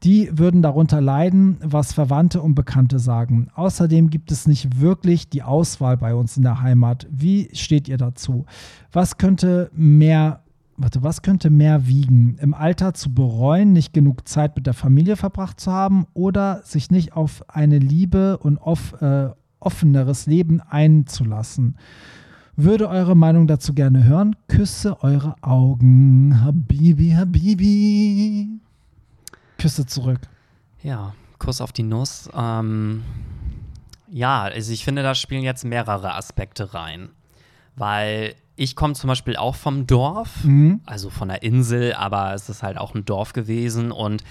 Die würden darunter leiden, was Verwandte und Bekannte sagen. Außerdem gibt es nicht wirklich die Auswahl bei uns in der Heimat. Wie steht ihr dazu? Was könnte mehr Warte, was könnte mehr wiegen? Im Alter zu bereuen, nicht genug Zeit mit der Familie verbracht zu haben oder sich nicht auf eine Liebe und off, äh, offeneres Leben einzulassen? Würde eure Meinung dazu gerne hören? Küsse eure Augen. Habibi, Habibi. Küsse zurück. Ja, Kuss auf die Nuss. Ähm, ja, also ich finde, da spielen jetzt mehrere Aspekte rein. Weil ich komme zum Beispiel auch vom Dorf, Mhm. also von der Insel, aber es ist halt auch ein Dorf gewesen. Und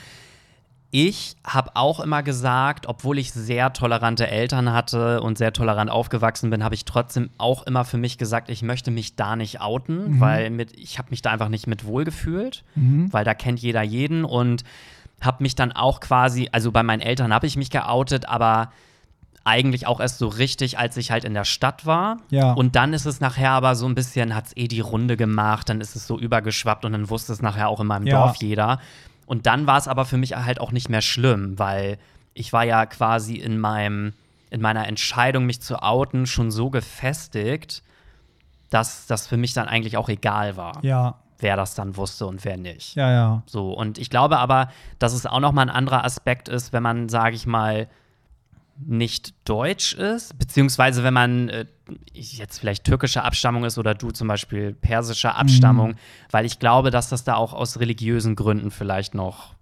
ich habe auch immer gesagt, obwohl ich sehr tolerante Eltern hatte und sehr tolerant aufgewachsen bin, habe ich trotzdem auch immer für mich gesagt, ich möchte mich da nicht outen, weil mit, ich habe mich da einfach nicht mit wohlgefühlt, weil da kennt jeder jeden und habe mich dann auch quasi, also bei meinen Eltern habe ich mich geoutet, aber eigentlich auch erst so richtig, als ich halt in der Stadt war. Ja. Und dann ist es nachher aber so ein bisschen, hat es eh die Runde gemacht, dann ist es so übergeschwappt und dann wusste es nachher auch in meinem Ja. Dorf jeder. Und dann war es aber für mich halt auch nicht mehr schlimm, weil ich war ja quasi in meinem, in meiner Entscheidung, mich zu outen, schon so gefestigt, dass das für mich dann eigentlich auch egal war, Ja, wer das dann wusste und wer nicht. ja, ja. So, und ich glaube aber, dass es auch noch mal ein anderer Aspekt ist, wenn man, sage ich mal, nicht deutsch ist, beziehungsweise wenn man äh, jetzt vielleicht türkischer Abstammung ist oder du zum Beispiel persischer Abstammung, weil ich glaube, dass das da auch aus religiösen Gründen vielleicht noch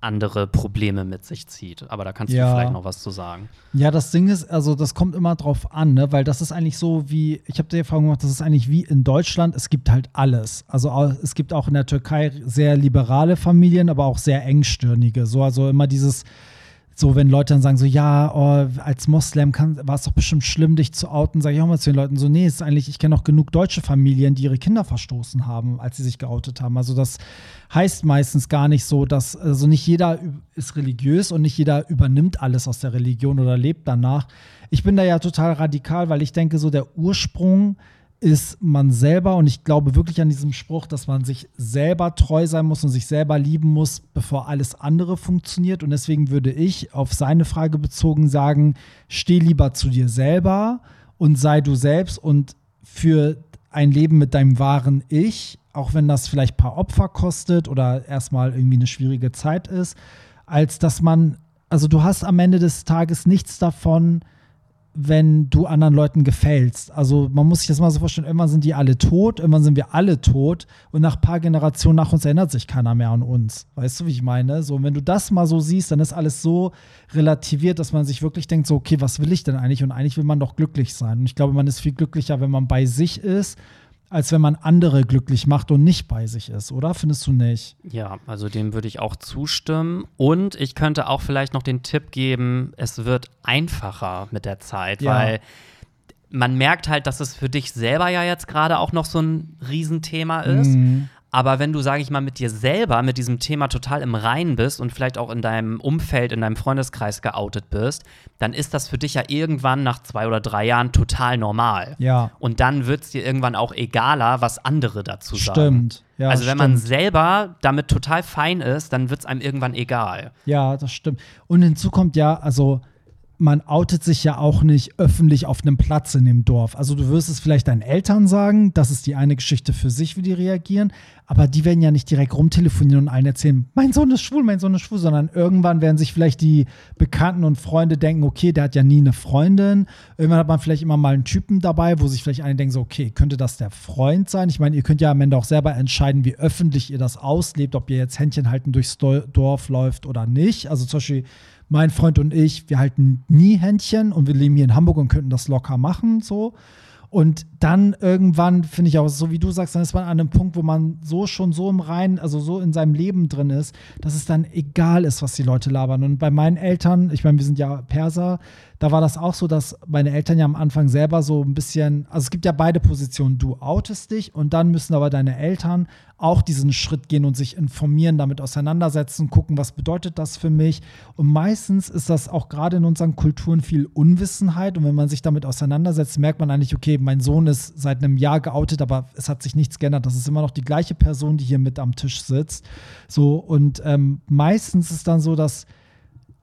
andere Probleme mit sich zieht. Aber da kannst Ja. du vielleicht noch was zu sagen. Ja, das Ding ist, also das kommt immer drauf an, ne? weil das ist eigentlich so wie, ich habe die Erfahrung gemacht, das ist eigentlich wie in Deutschland, es gibt halt alles. Also es gibt auch in der Türkei sehr liberale Familien, aber auch sehr engstirnige. So, also immer dieses, so wenn Leute dann sagen so, ja, oh, als Moslem war es doch bestimmt schlimm, dich zu outen, sage ich auch mal zu den Leuten so, nee, ist eigentlich, ich kenne auch genug deutsche Familien, die ihre Kinder verstoßen haben, als sie sich geoutet haben. Also das heißt meistens gar nicht so, dass, also nicht jeder ist religiös und nicht jeder übernimmt alles aus der Religion oder lebt danach. Ich bin da ja total radikal, weil ich denke, so der Ursprung ist man selber und ich glaube wirklich an diesem Spruch, dass man sich selber treu sein muss und sich selber lieben muss, bevor alles andere funktioniert. Und deswegen würde ich auf seine Frage bezogen sagen, steh lieber zu dir selber und sei du selbst und für ein Leben mit deinem wahren Ich, auch wenn das vielleicht ein paar Opfer kostet oder erstmal irgendwie eine schwierige Zeit ist, als dass man, also du hast am Ende des Tages nichts davon, wenn du anderen Leuten gefällst. Also man muss sich das mal so vorstellen, irgendwann sind die alle tot, irgendwann sind wir alle tot und nach ein paar Generationen nach uns erinnert sich keiner mehr an uns. Weißt du, wie ich meine? So, und wenn du das mal so siehst, dann ist alles so relativiert, dass man sich wirklich denkt, so, okay, was will ich denn eigentlich? Und eigentlich will man doch glücklich sein. Und ich glaube, man ist viel glücklicher, wenn man bei sich ist, als wenn man andere glücklich macht und nicht bei sich ist, oder? Findest du nicht? Ja, also dem würde ich auch zustimmen. Und ich könnte auch vielleicht noch den Tipp geben, es wird einfacher mit der Zeit, Ja. weil man merkt halt, dass es für dich selber ja jetzt gerade auch noch so ein Riesenthema ist. Mhm. Aber wenn du, sage ich mal, mit dir selber, mit diesem Thema total im Reinen bist und vielleicht auch in deinem Umfeld, in deinem Freundeskreis geoutet bist, dann ist das für dich ja irgendwann nach zwei oder drei Jahren total normal. Ja. Und dann wird es dir irgendwann auch egaler, was andere dazu sagen. Stimmt. Ja, also wenn stimmt. man selber damit total fein ist, dann wird es einem irgendwann egal. Ja, das stimmt. Und hinzu kommt ja, also man outet sich ja auch nicht öffentlich auf einem Platz in dem Dorf. Also du wirst es vielleicht deinen Eltern sagen, das ist die eine Geschichte für sich, wie die reagieren, aber die werden ja nicht direkt rumtelefonieren und allen erzählen, mein Sohn ist schwul, mein Sohn ist schwul, sondern irgendwann werden sich vielleicht die Bekannten und Freunde denken, okay, der hat ja nie eine Freundin. Irgendwann hat man vielleicht immer mal einen Typen dabei, wo sich vielleicht eine denkt, so, okay, könnte das der Freund sein? Ich meine, ihr könnt ja am Ende auch selber entscheiden, wie öffentlich ihr das auslebt, ob ihr jetzt Händchen halten durchs Do- Dorf läuft oder nicht. Also zum Beispiel mein Freund und ich, wir halten nie Händchen und wir leben hier in Hamburg und könnten das locker machen, so. Und dann irgendwann, finde ich auch, so wie du sagst, dann ist man an einem Punkt, wo man so schon so im Reinen, also so in seinem Leben drin ist, dass es dann egal ist, was die Leute labern. Und bei meinen Eltern, ich meine, wir sind ja Perser, da war das auch so, dass meine Eltern ja am Anfang selber so ein bisschen, also es gibt ja beide Positionen, du outest dich und dann müssen aber deine Eltern auch diesen Schritt gehen und sich informieren, damit auseinandersetzen, gucken, was bedeutet das für mich. Und meistens ist das auch gerade in unseren Kulturen viel Unwissenheit. Und wenn man sich damit auseinandersetzt, merkt man eigentlich, okay, mein Sohn ist seit einem Jahr geoutet, aber es hat sich nichts geändert. Das ist immer noch die gleiche Person, die hier mit am Tisch sitzt. So, und ähm, meistens ist dann so, dass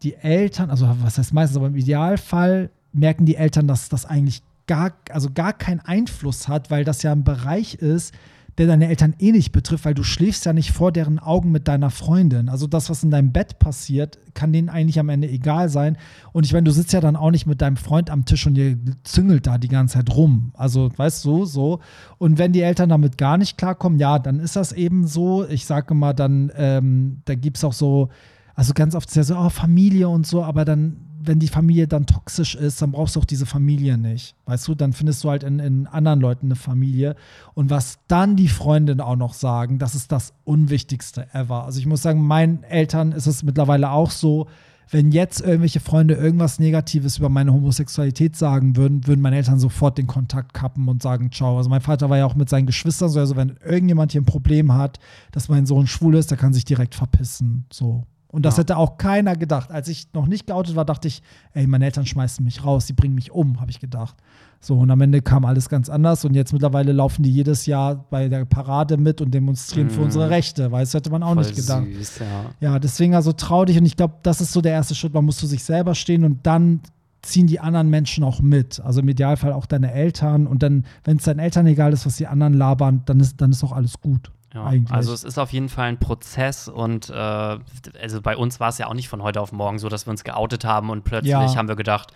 die Eltern, also was heißt meistens, aber im Idealfall merken die Eltern, dass das eigentlich gar, also gar keinen Einfluss hat, weil das ja ein Bereich ist, der deine Eltern eh nicht betrifft, weil du schläfst ja nicht vor deren Augen mit deiner Freundin. Also das, was in deinem Bett passiert, kann denen eigentlich am Ende egal sein. Und ich meine, du sitzt ja dann auch nicht mit deinem Freund am Tisch und ihr züngelt da die ganze Zeit rum. Also, weißt du, so. Und wenn die Eltern damit gar nicht klarkommen, ja, dann ist das eben so. Ich sage mal, dann, ähm, da gibt es auch so, also ganz oft ist ja so, oh, Familie und so, aber dann, wenn die Familie dann toxisch ist, dann brauchst du auch diese Familie nicht. Weißt du, dann findest du halt in, in anderen Leuten eine Familie. Und was dann die Freundinnen auch noch sagen, das ist das Unwichtigste ever. Also ich muss sagen, meinen Eltern ist es mittlerweile auch so, wenn jetzt irgendwelche Freunde irgendwas Negatives über meine Homosexualität sagen würden, würden meine Eltern sofort den Kontakt kappen und sagen, ciao. Also mein Vater war ja auch mit seinen Geschwistern so, also wenn irgendjemand hier ein Problem hat, dass mein Sohn schwul ist, der kann sich direkt verpissen. So. Und das Ja. hätte auch keiner gedacht. Als ich noch nicht geoutet war, dachte ich, ey, meine Eltern schmeißen mich raus, die bringen mich um, habe ich gedacht. So, und am Ende kam alles ganz anders und jetzt mittlerweile laufen die jedes Jahr bei der Parade mit und demonstrieren für Mhm. unsere Rechte, weil das hätte man auch Voll nicht gedacht. Süß, ja. Ja, deswegen also trau dich und ich glaube, das ist so der erste Schritt. Man muss zu sich selber stehen und dann ziehen die anderen Menschen auch mit. Also im Idealfall auch deine Eltern und dann, wenn es deinen Eltern egal ist, was die anderen labern, dann ist, dann ist auch alles gut. Ja, also es ist auf jeden Fall ein Prozess und äh, also bei uns war es ja auch nicht von heute auf morgen so, dass wir uns geoutet haben und plötzlich Ja. haben wir gedacht,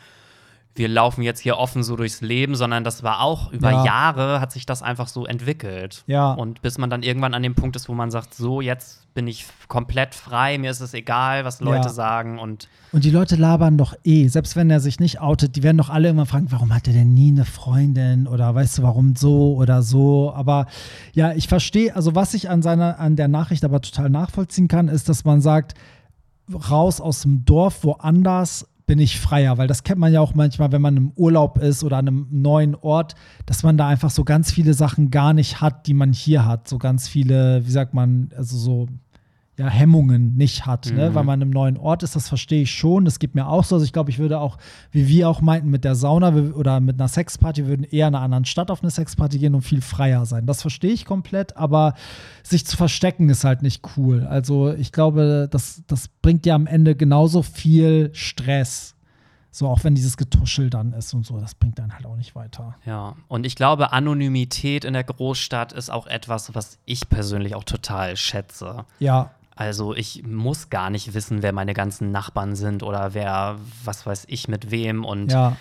wir laufen jetzt hier offen so durchs Leben, sondern das war auch über Ja. Jahre hat sich das einfach so entwickelt. Ja. Und bis man dann irgendwann an dem Punkt ist, wo man sagt, so jetzt bin ich komplett frei, mir ist es egal, was Leute Ja. sagen und Und die Leute labern doch eh, selbst wenn er sich nicht outet, die werden doch alle immer fragen, warum hat er denn nie eine Freundin oder weißt du, warum so oder so. Aber ja, ich verstehe, also was ich an seiner, an der Nachricht aber total nachvollziehen kann, ist, dass man sagt, raus aus dem Dorf, woanders bin ich freier, weil das kennt man ja auch manchmal, wenn man im Urlaub ist oder an einem neuen Ort, dass man da einfach so ganz viele Sachen gar nicht hat, die man hier hat. So ganz viele, wie sagt man, also so ja, Hemmungen nicht hat, ne? Mhm. weil man im neuen Ort ist, das verstehe ich schon. Das geht mir auch so. Also ich glaube, ich würde auch, wie wir auch meinten, mit der Sauna oder mit einer Sexparty, wir würden eher in einer anderen Stadt auf eine Sexparty gehen und viel freier sein. Das verstehe ich komplett, aber sich zu verstecken ist halt nicht cool. Also ich glaube, das, das bringt dir am Ende genauso viel Stress. So, auch wenn dieses Getuschel dann ist und so, das bringt dann halt auch nicht weiter. ja. Und ich glaube, Anonymität in der Großstadt ist auch etwas, was ich persönlich auch total schätze. Ja, Also ich muss gar nicht wissen, wer meine ganzen Nachbarn sind oder wer, was weiß ich, mit wem. Und ja.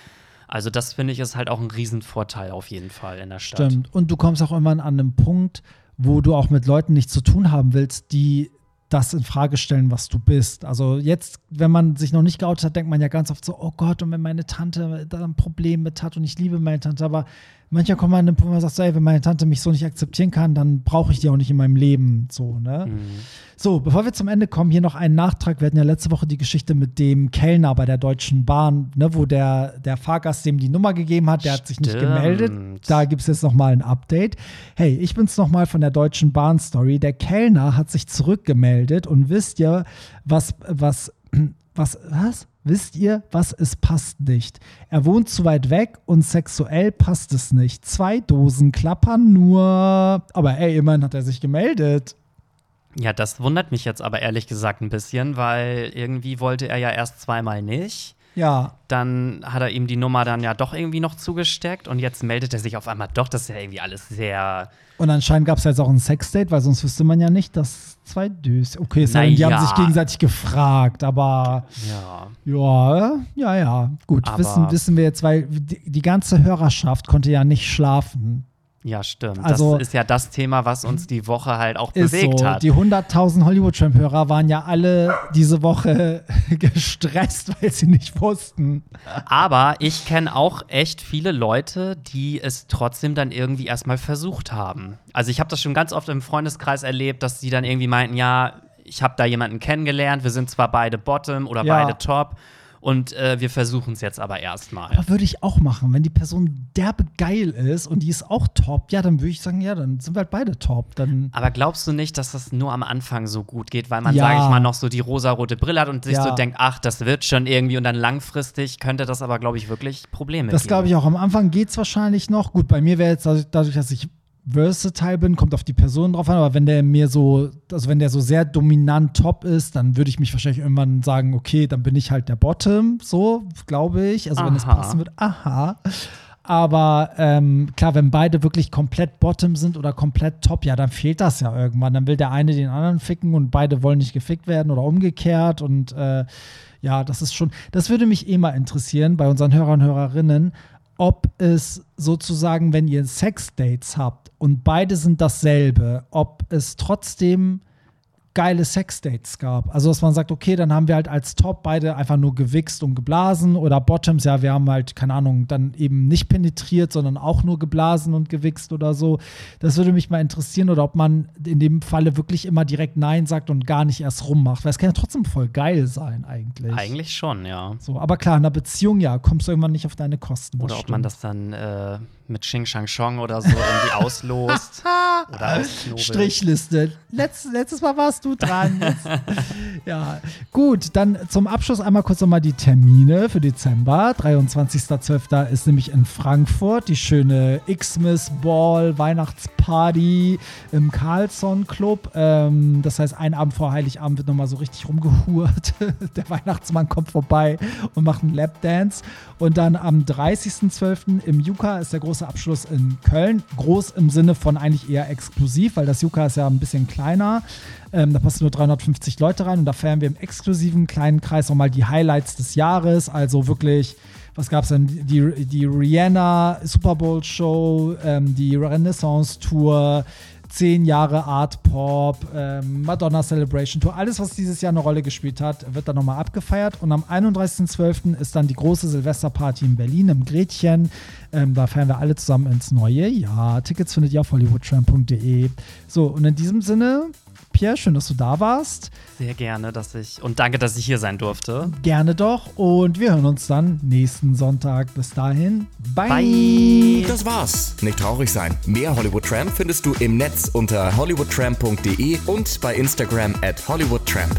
also das finde ich ist halt auch ein Riesenvorteil auf jeden Fall in der Stadt. Stimmt. Und du kommst auch irgendwann an einen Punkt, wo du auch mit Leuten nichts zu tun haben willst, die das in Frage stellen, was du bist. Also jetzt, wenn man sich noch nicht geoutet hat, denkt man ja ganz oft so, oh Gott, und wenn meine Tante da ein Problem mit hat und ich liebe meine Tante, aber manchmal kommt man an den Punkt, wo man sagt, so, ey, wenn meine Tante mich so nicht akzeptieren kann, dann brauche ich die auch nicht in meinem Leben. So, ne? Mhm. So, bevor wir zum Ende kommen, hier noch ein Nachtrag. Wir hatten ja letzte Woche die Geschichte mit dem Kellner bei der Deutschen Bahn, ne, wo der, der Fahrgast dem die Nummer gegeben hat, der hat sich nicht gemeldet. Da gibt es jetzt nochmal ein Update. Hey, ich bin's nochmal von der Deutschen Bahn Story. Der Kellner hat sich zurückgemeldet und wisst ihr, was, was, <clears throat> was, was? Wisst ihr, was es passt nicht? Er wohnt zu weit weg und sexuell passt es nicht. Zwei Dosen klappern nur. Aber ey, immerhin hat er sich gemeldet. Ja, das wundert mich jetzt aber ehrlich gesagt ein bisschen, weil irgendwie wollte er ja erst zweimal nicht. Ja. Dann hat er ihm die Nummer dann ja doch irgendwie noch zugesteckt und jetzt meldet er sich auf einmal doch. Das ist ja irgendwie alles sehr. Und anscheinend gab es jetzt auch ein Sexdate, weil sonst wüsste man ja nicht, dass zwei Dös. Okay, naja. die haben sich gegenseitig gefragt, aber. Ja. Ja, ja, ja. Gut, wissen, wissen wir jetzt, weil die, die ganze Hörerschaft konnte ja nicht schlafen. Ja, stimmt. Also, das ist ja das Thema, was uns die Woche halt auch bewegt so. hat. Die 100.000 Hollywood-Tramp-Hörer waren ja alle diese Woche <laughs> gestresst, weil sie nicht wussten. Aber ich kenne auch echt viele Leute, die es trotzdem dann irgendwie erstmal versucht haben. Also ich habe das schon ganz oft im Freundeskreis erlebt, dass sie dann irgendwie meinten, ja, ich habe da jemanden kennengelernt, wir sind zwar beide Bottom oder ja. beide Top und äh, wir versuchen es jetzt aber erstmal. Aber würde ich auch machen. Wenn die Person derbe geil ist und die ist auch top, ja, dann würde ich sagen, ja, dann sind wir halt beide top. Dann aber glaubst du nicht, dass das nur am Anfang so gut geht, weil man, ja. sage ich mal, noch so die rosarote Brille hat und sich ja. so denkt, ach, das wird schon irgendwie und dann langfristig könnte das aber, glaube ich, wirklich Probleme Das glaube ich auch. Am Anfang geht es wahrscheinlich noch. Gut, bei mir wäre jetzt dadurch, dass ich versatile bin, kommt auf die Person drauf an, aber wenn der mir so, also wenn der so sehr dominant top ist, dann würde ich mich wahrscheinlich irgendwann sagen, okay, dann bin ich halt der Bottom, so glaube ich. Also aha. wenn es passen wird, aha. Aber ähm, klar, wenn beide wirklich komplett Bottom sind oder komplett Top, ja, dann fehlt das ja irgendwann. Dann will der eine den anderen ficken und beide wollen nicht gefickt werden oder umgekehrt. Und äh, ja, das ist schon, das würde mich eh mal interessieren bei unseren Hörern und Hörerinnen, ob es sozusagen, wenn ihr Sexdates habt und beide sind dasselbe, ob es trotzdem geile Sexdates gab. Also, dass man sagt, okay, dann haben wir halt als Top beide einfach nur gewichst und geblasen oder Bottoms, ja, wir haben halt, keine Ahnung, dann eben nicht penetriert, sondern auch nur geblasen und gewichst oder so. Das würde mich mal interessieren oder ob man in dem Falle wirklich immer direkt Nein sagt und gar nicht erst rummacht, weil es kann ja trotzdem voll geil sein eigentlich. Eigentlich schon, ja. So, aber klar, in einer Beziehung, ja, kommst du irgendwann nicht auf deine Kosten. Oder ob stimmt. man das dann äh, mit Xing Shang Chong oder so irgendwie auslost. <laughs> oder. Strichliste. Letz, letztes Mal warst du dran. ja, gut, dann zum Abschluss einmal kurz nochmal die Termine für Dezember. 23.12. ist nämlich in Frankfurt die schöne Xmas Ball Weihnachtsparty im Carlson Club. Ähm, das heißt, ein Abend vor Heiligabend wird nochmal so richtig rumgehurt. <laughs> Der Weihnachtsmann kommt vorbei und macht einen Lapdance. Und dann am 30.12. im Juka ist der große Abschluss in Köln. Groß im Sinne von eigentlich eher exklusiv, weil das Juka ist ja ein bisschen kleiner. Ähm, da passen nur 350 Leute rein und da feiern wir im exklusiven kleinen Kreis nochmal die Highlights des Jahres. Also wirklich was gab es denn? Die, die Rihanna Super Bowl Show, ähm, die Renaissance Tour, zehn Jahre Art Pop, ähm, Madonna Celebration Tour, alles, was dieses Jahr eine Rolle gespielt hat, wird dann nochmal abgefeiert. Und am 31.12. ist dann die große Silvesterparty in Berlin im Gretchen. Ähm, da feiern wir alle zusammen ins neue Jahr. Tickets findet ihr auf hollywoodtram.de. So, und in diesem Sinne Pierre, schön, dass du da warst. Sehr gerne, dass ich und danke, dass ich hier sein durfte. Gerne doch und wir hören uns dann nächsten Sonntag. Bis dahin, bye. bye. Das war's. Nicht traurig sein. Mehr Hollywood Tramp findest du im Netz unter hollywoodtramp.de und bei Instagram at hollywoodtramp.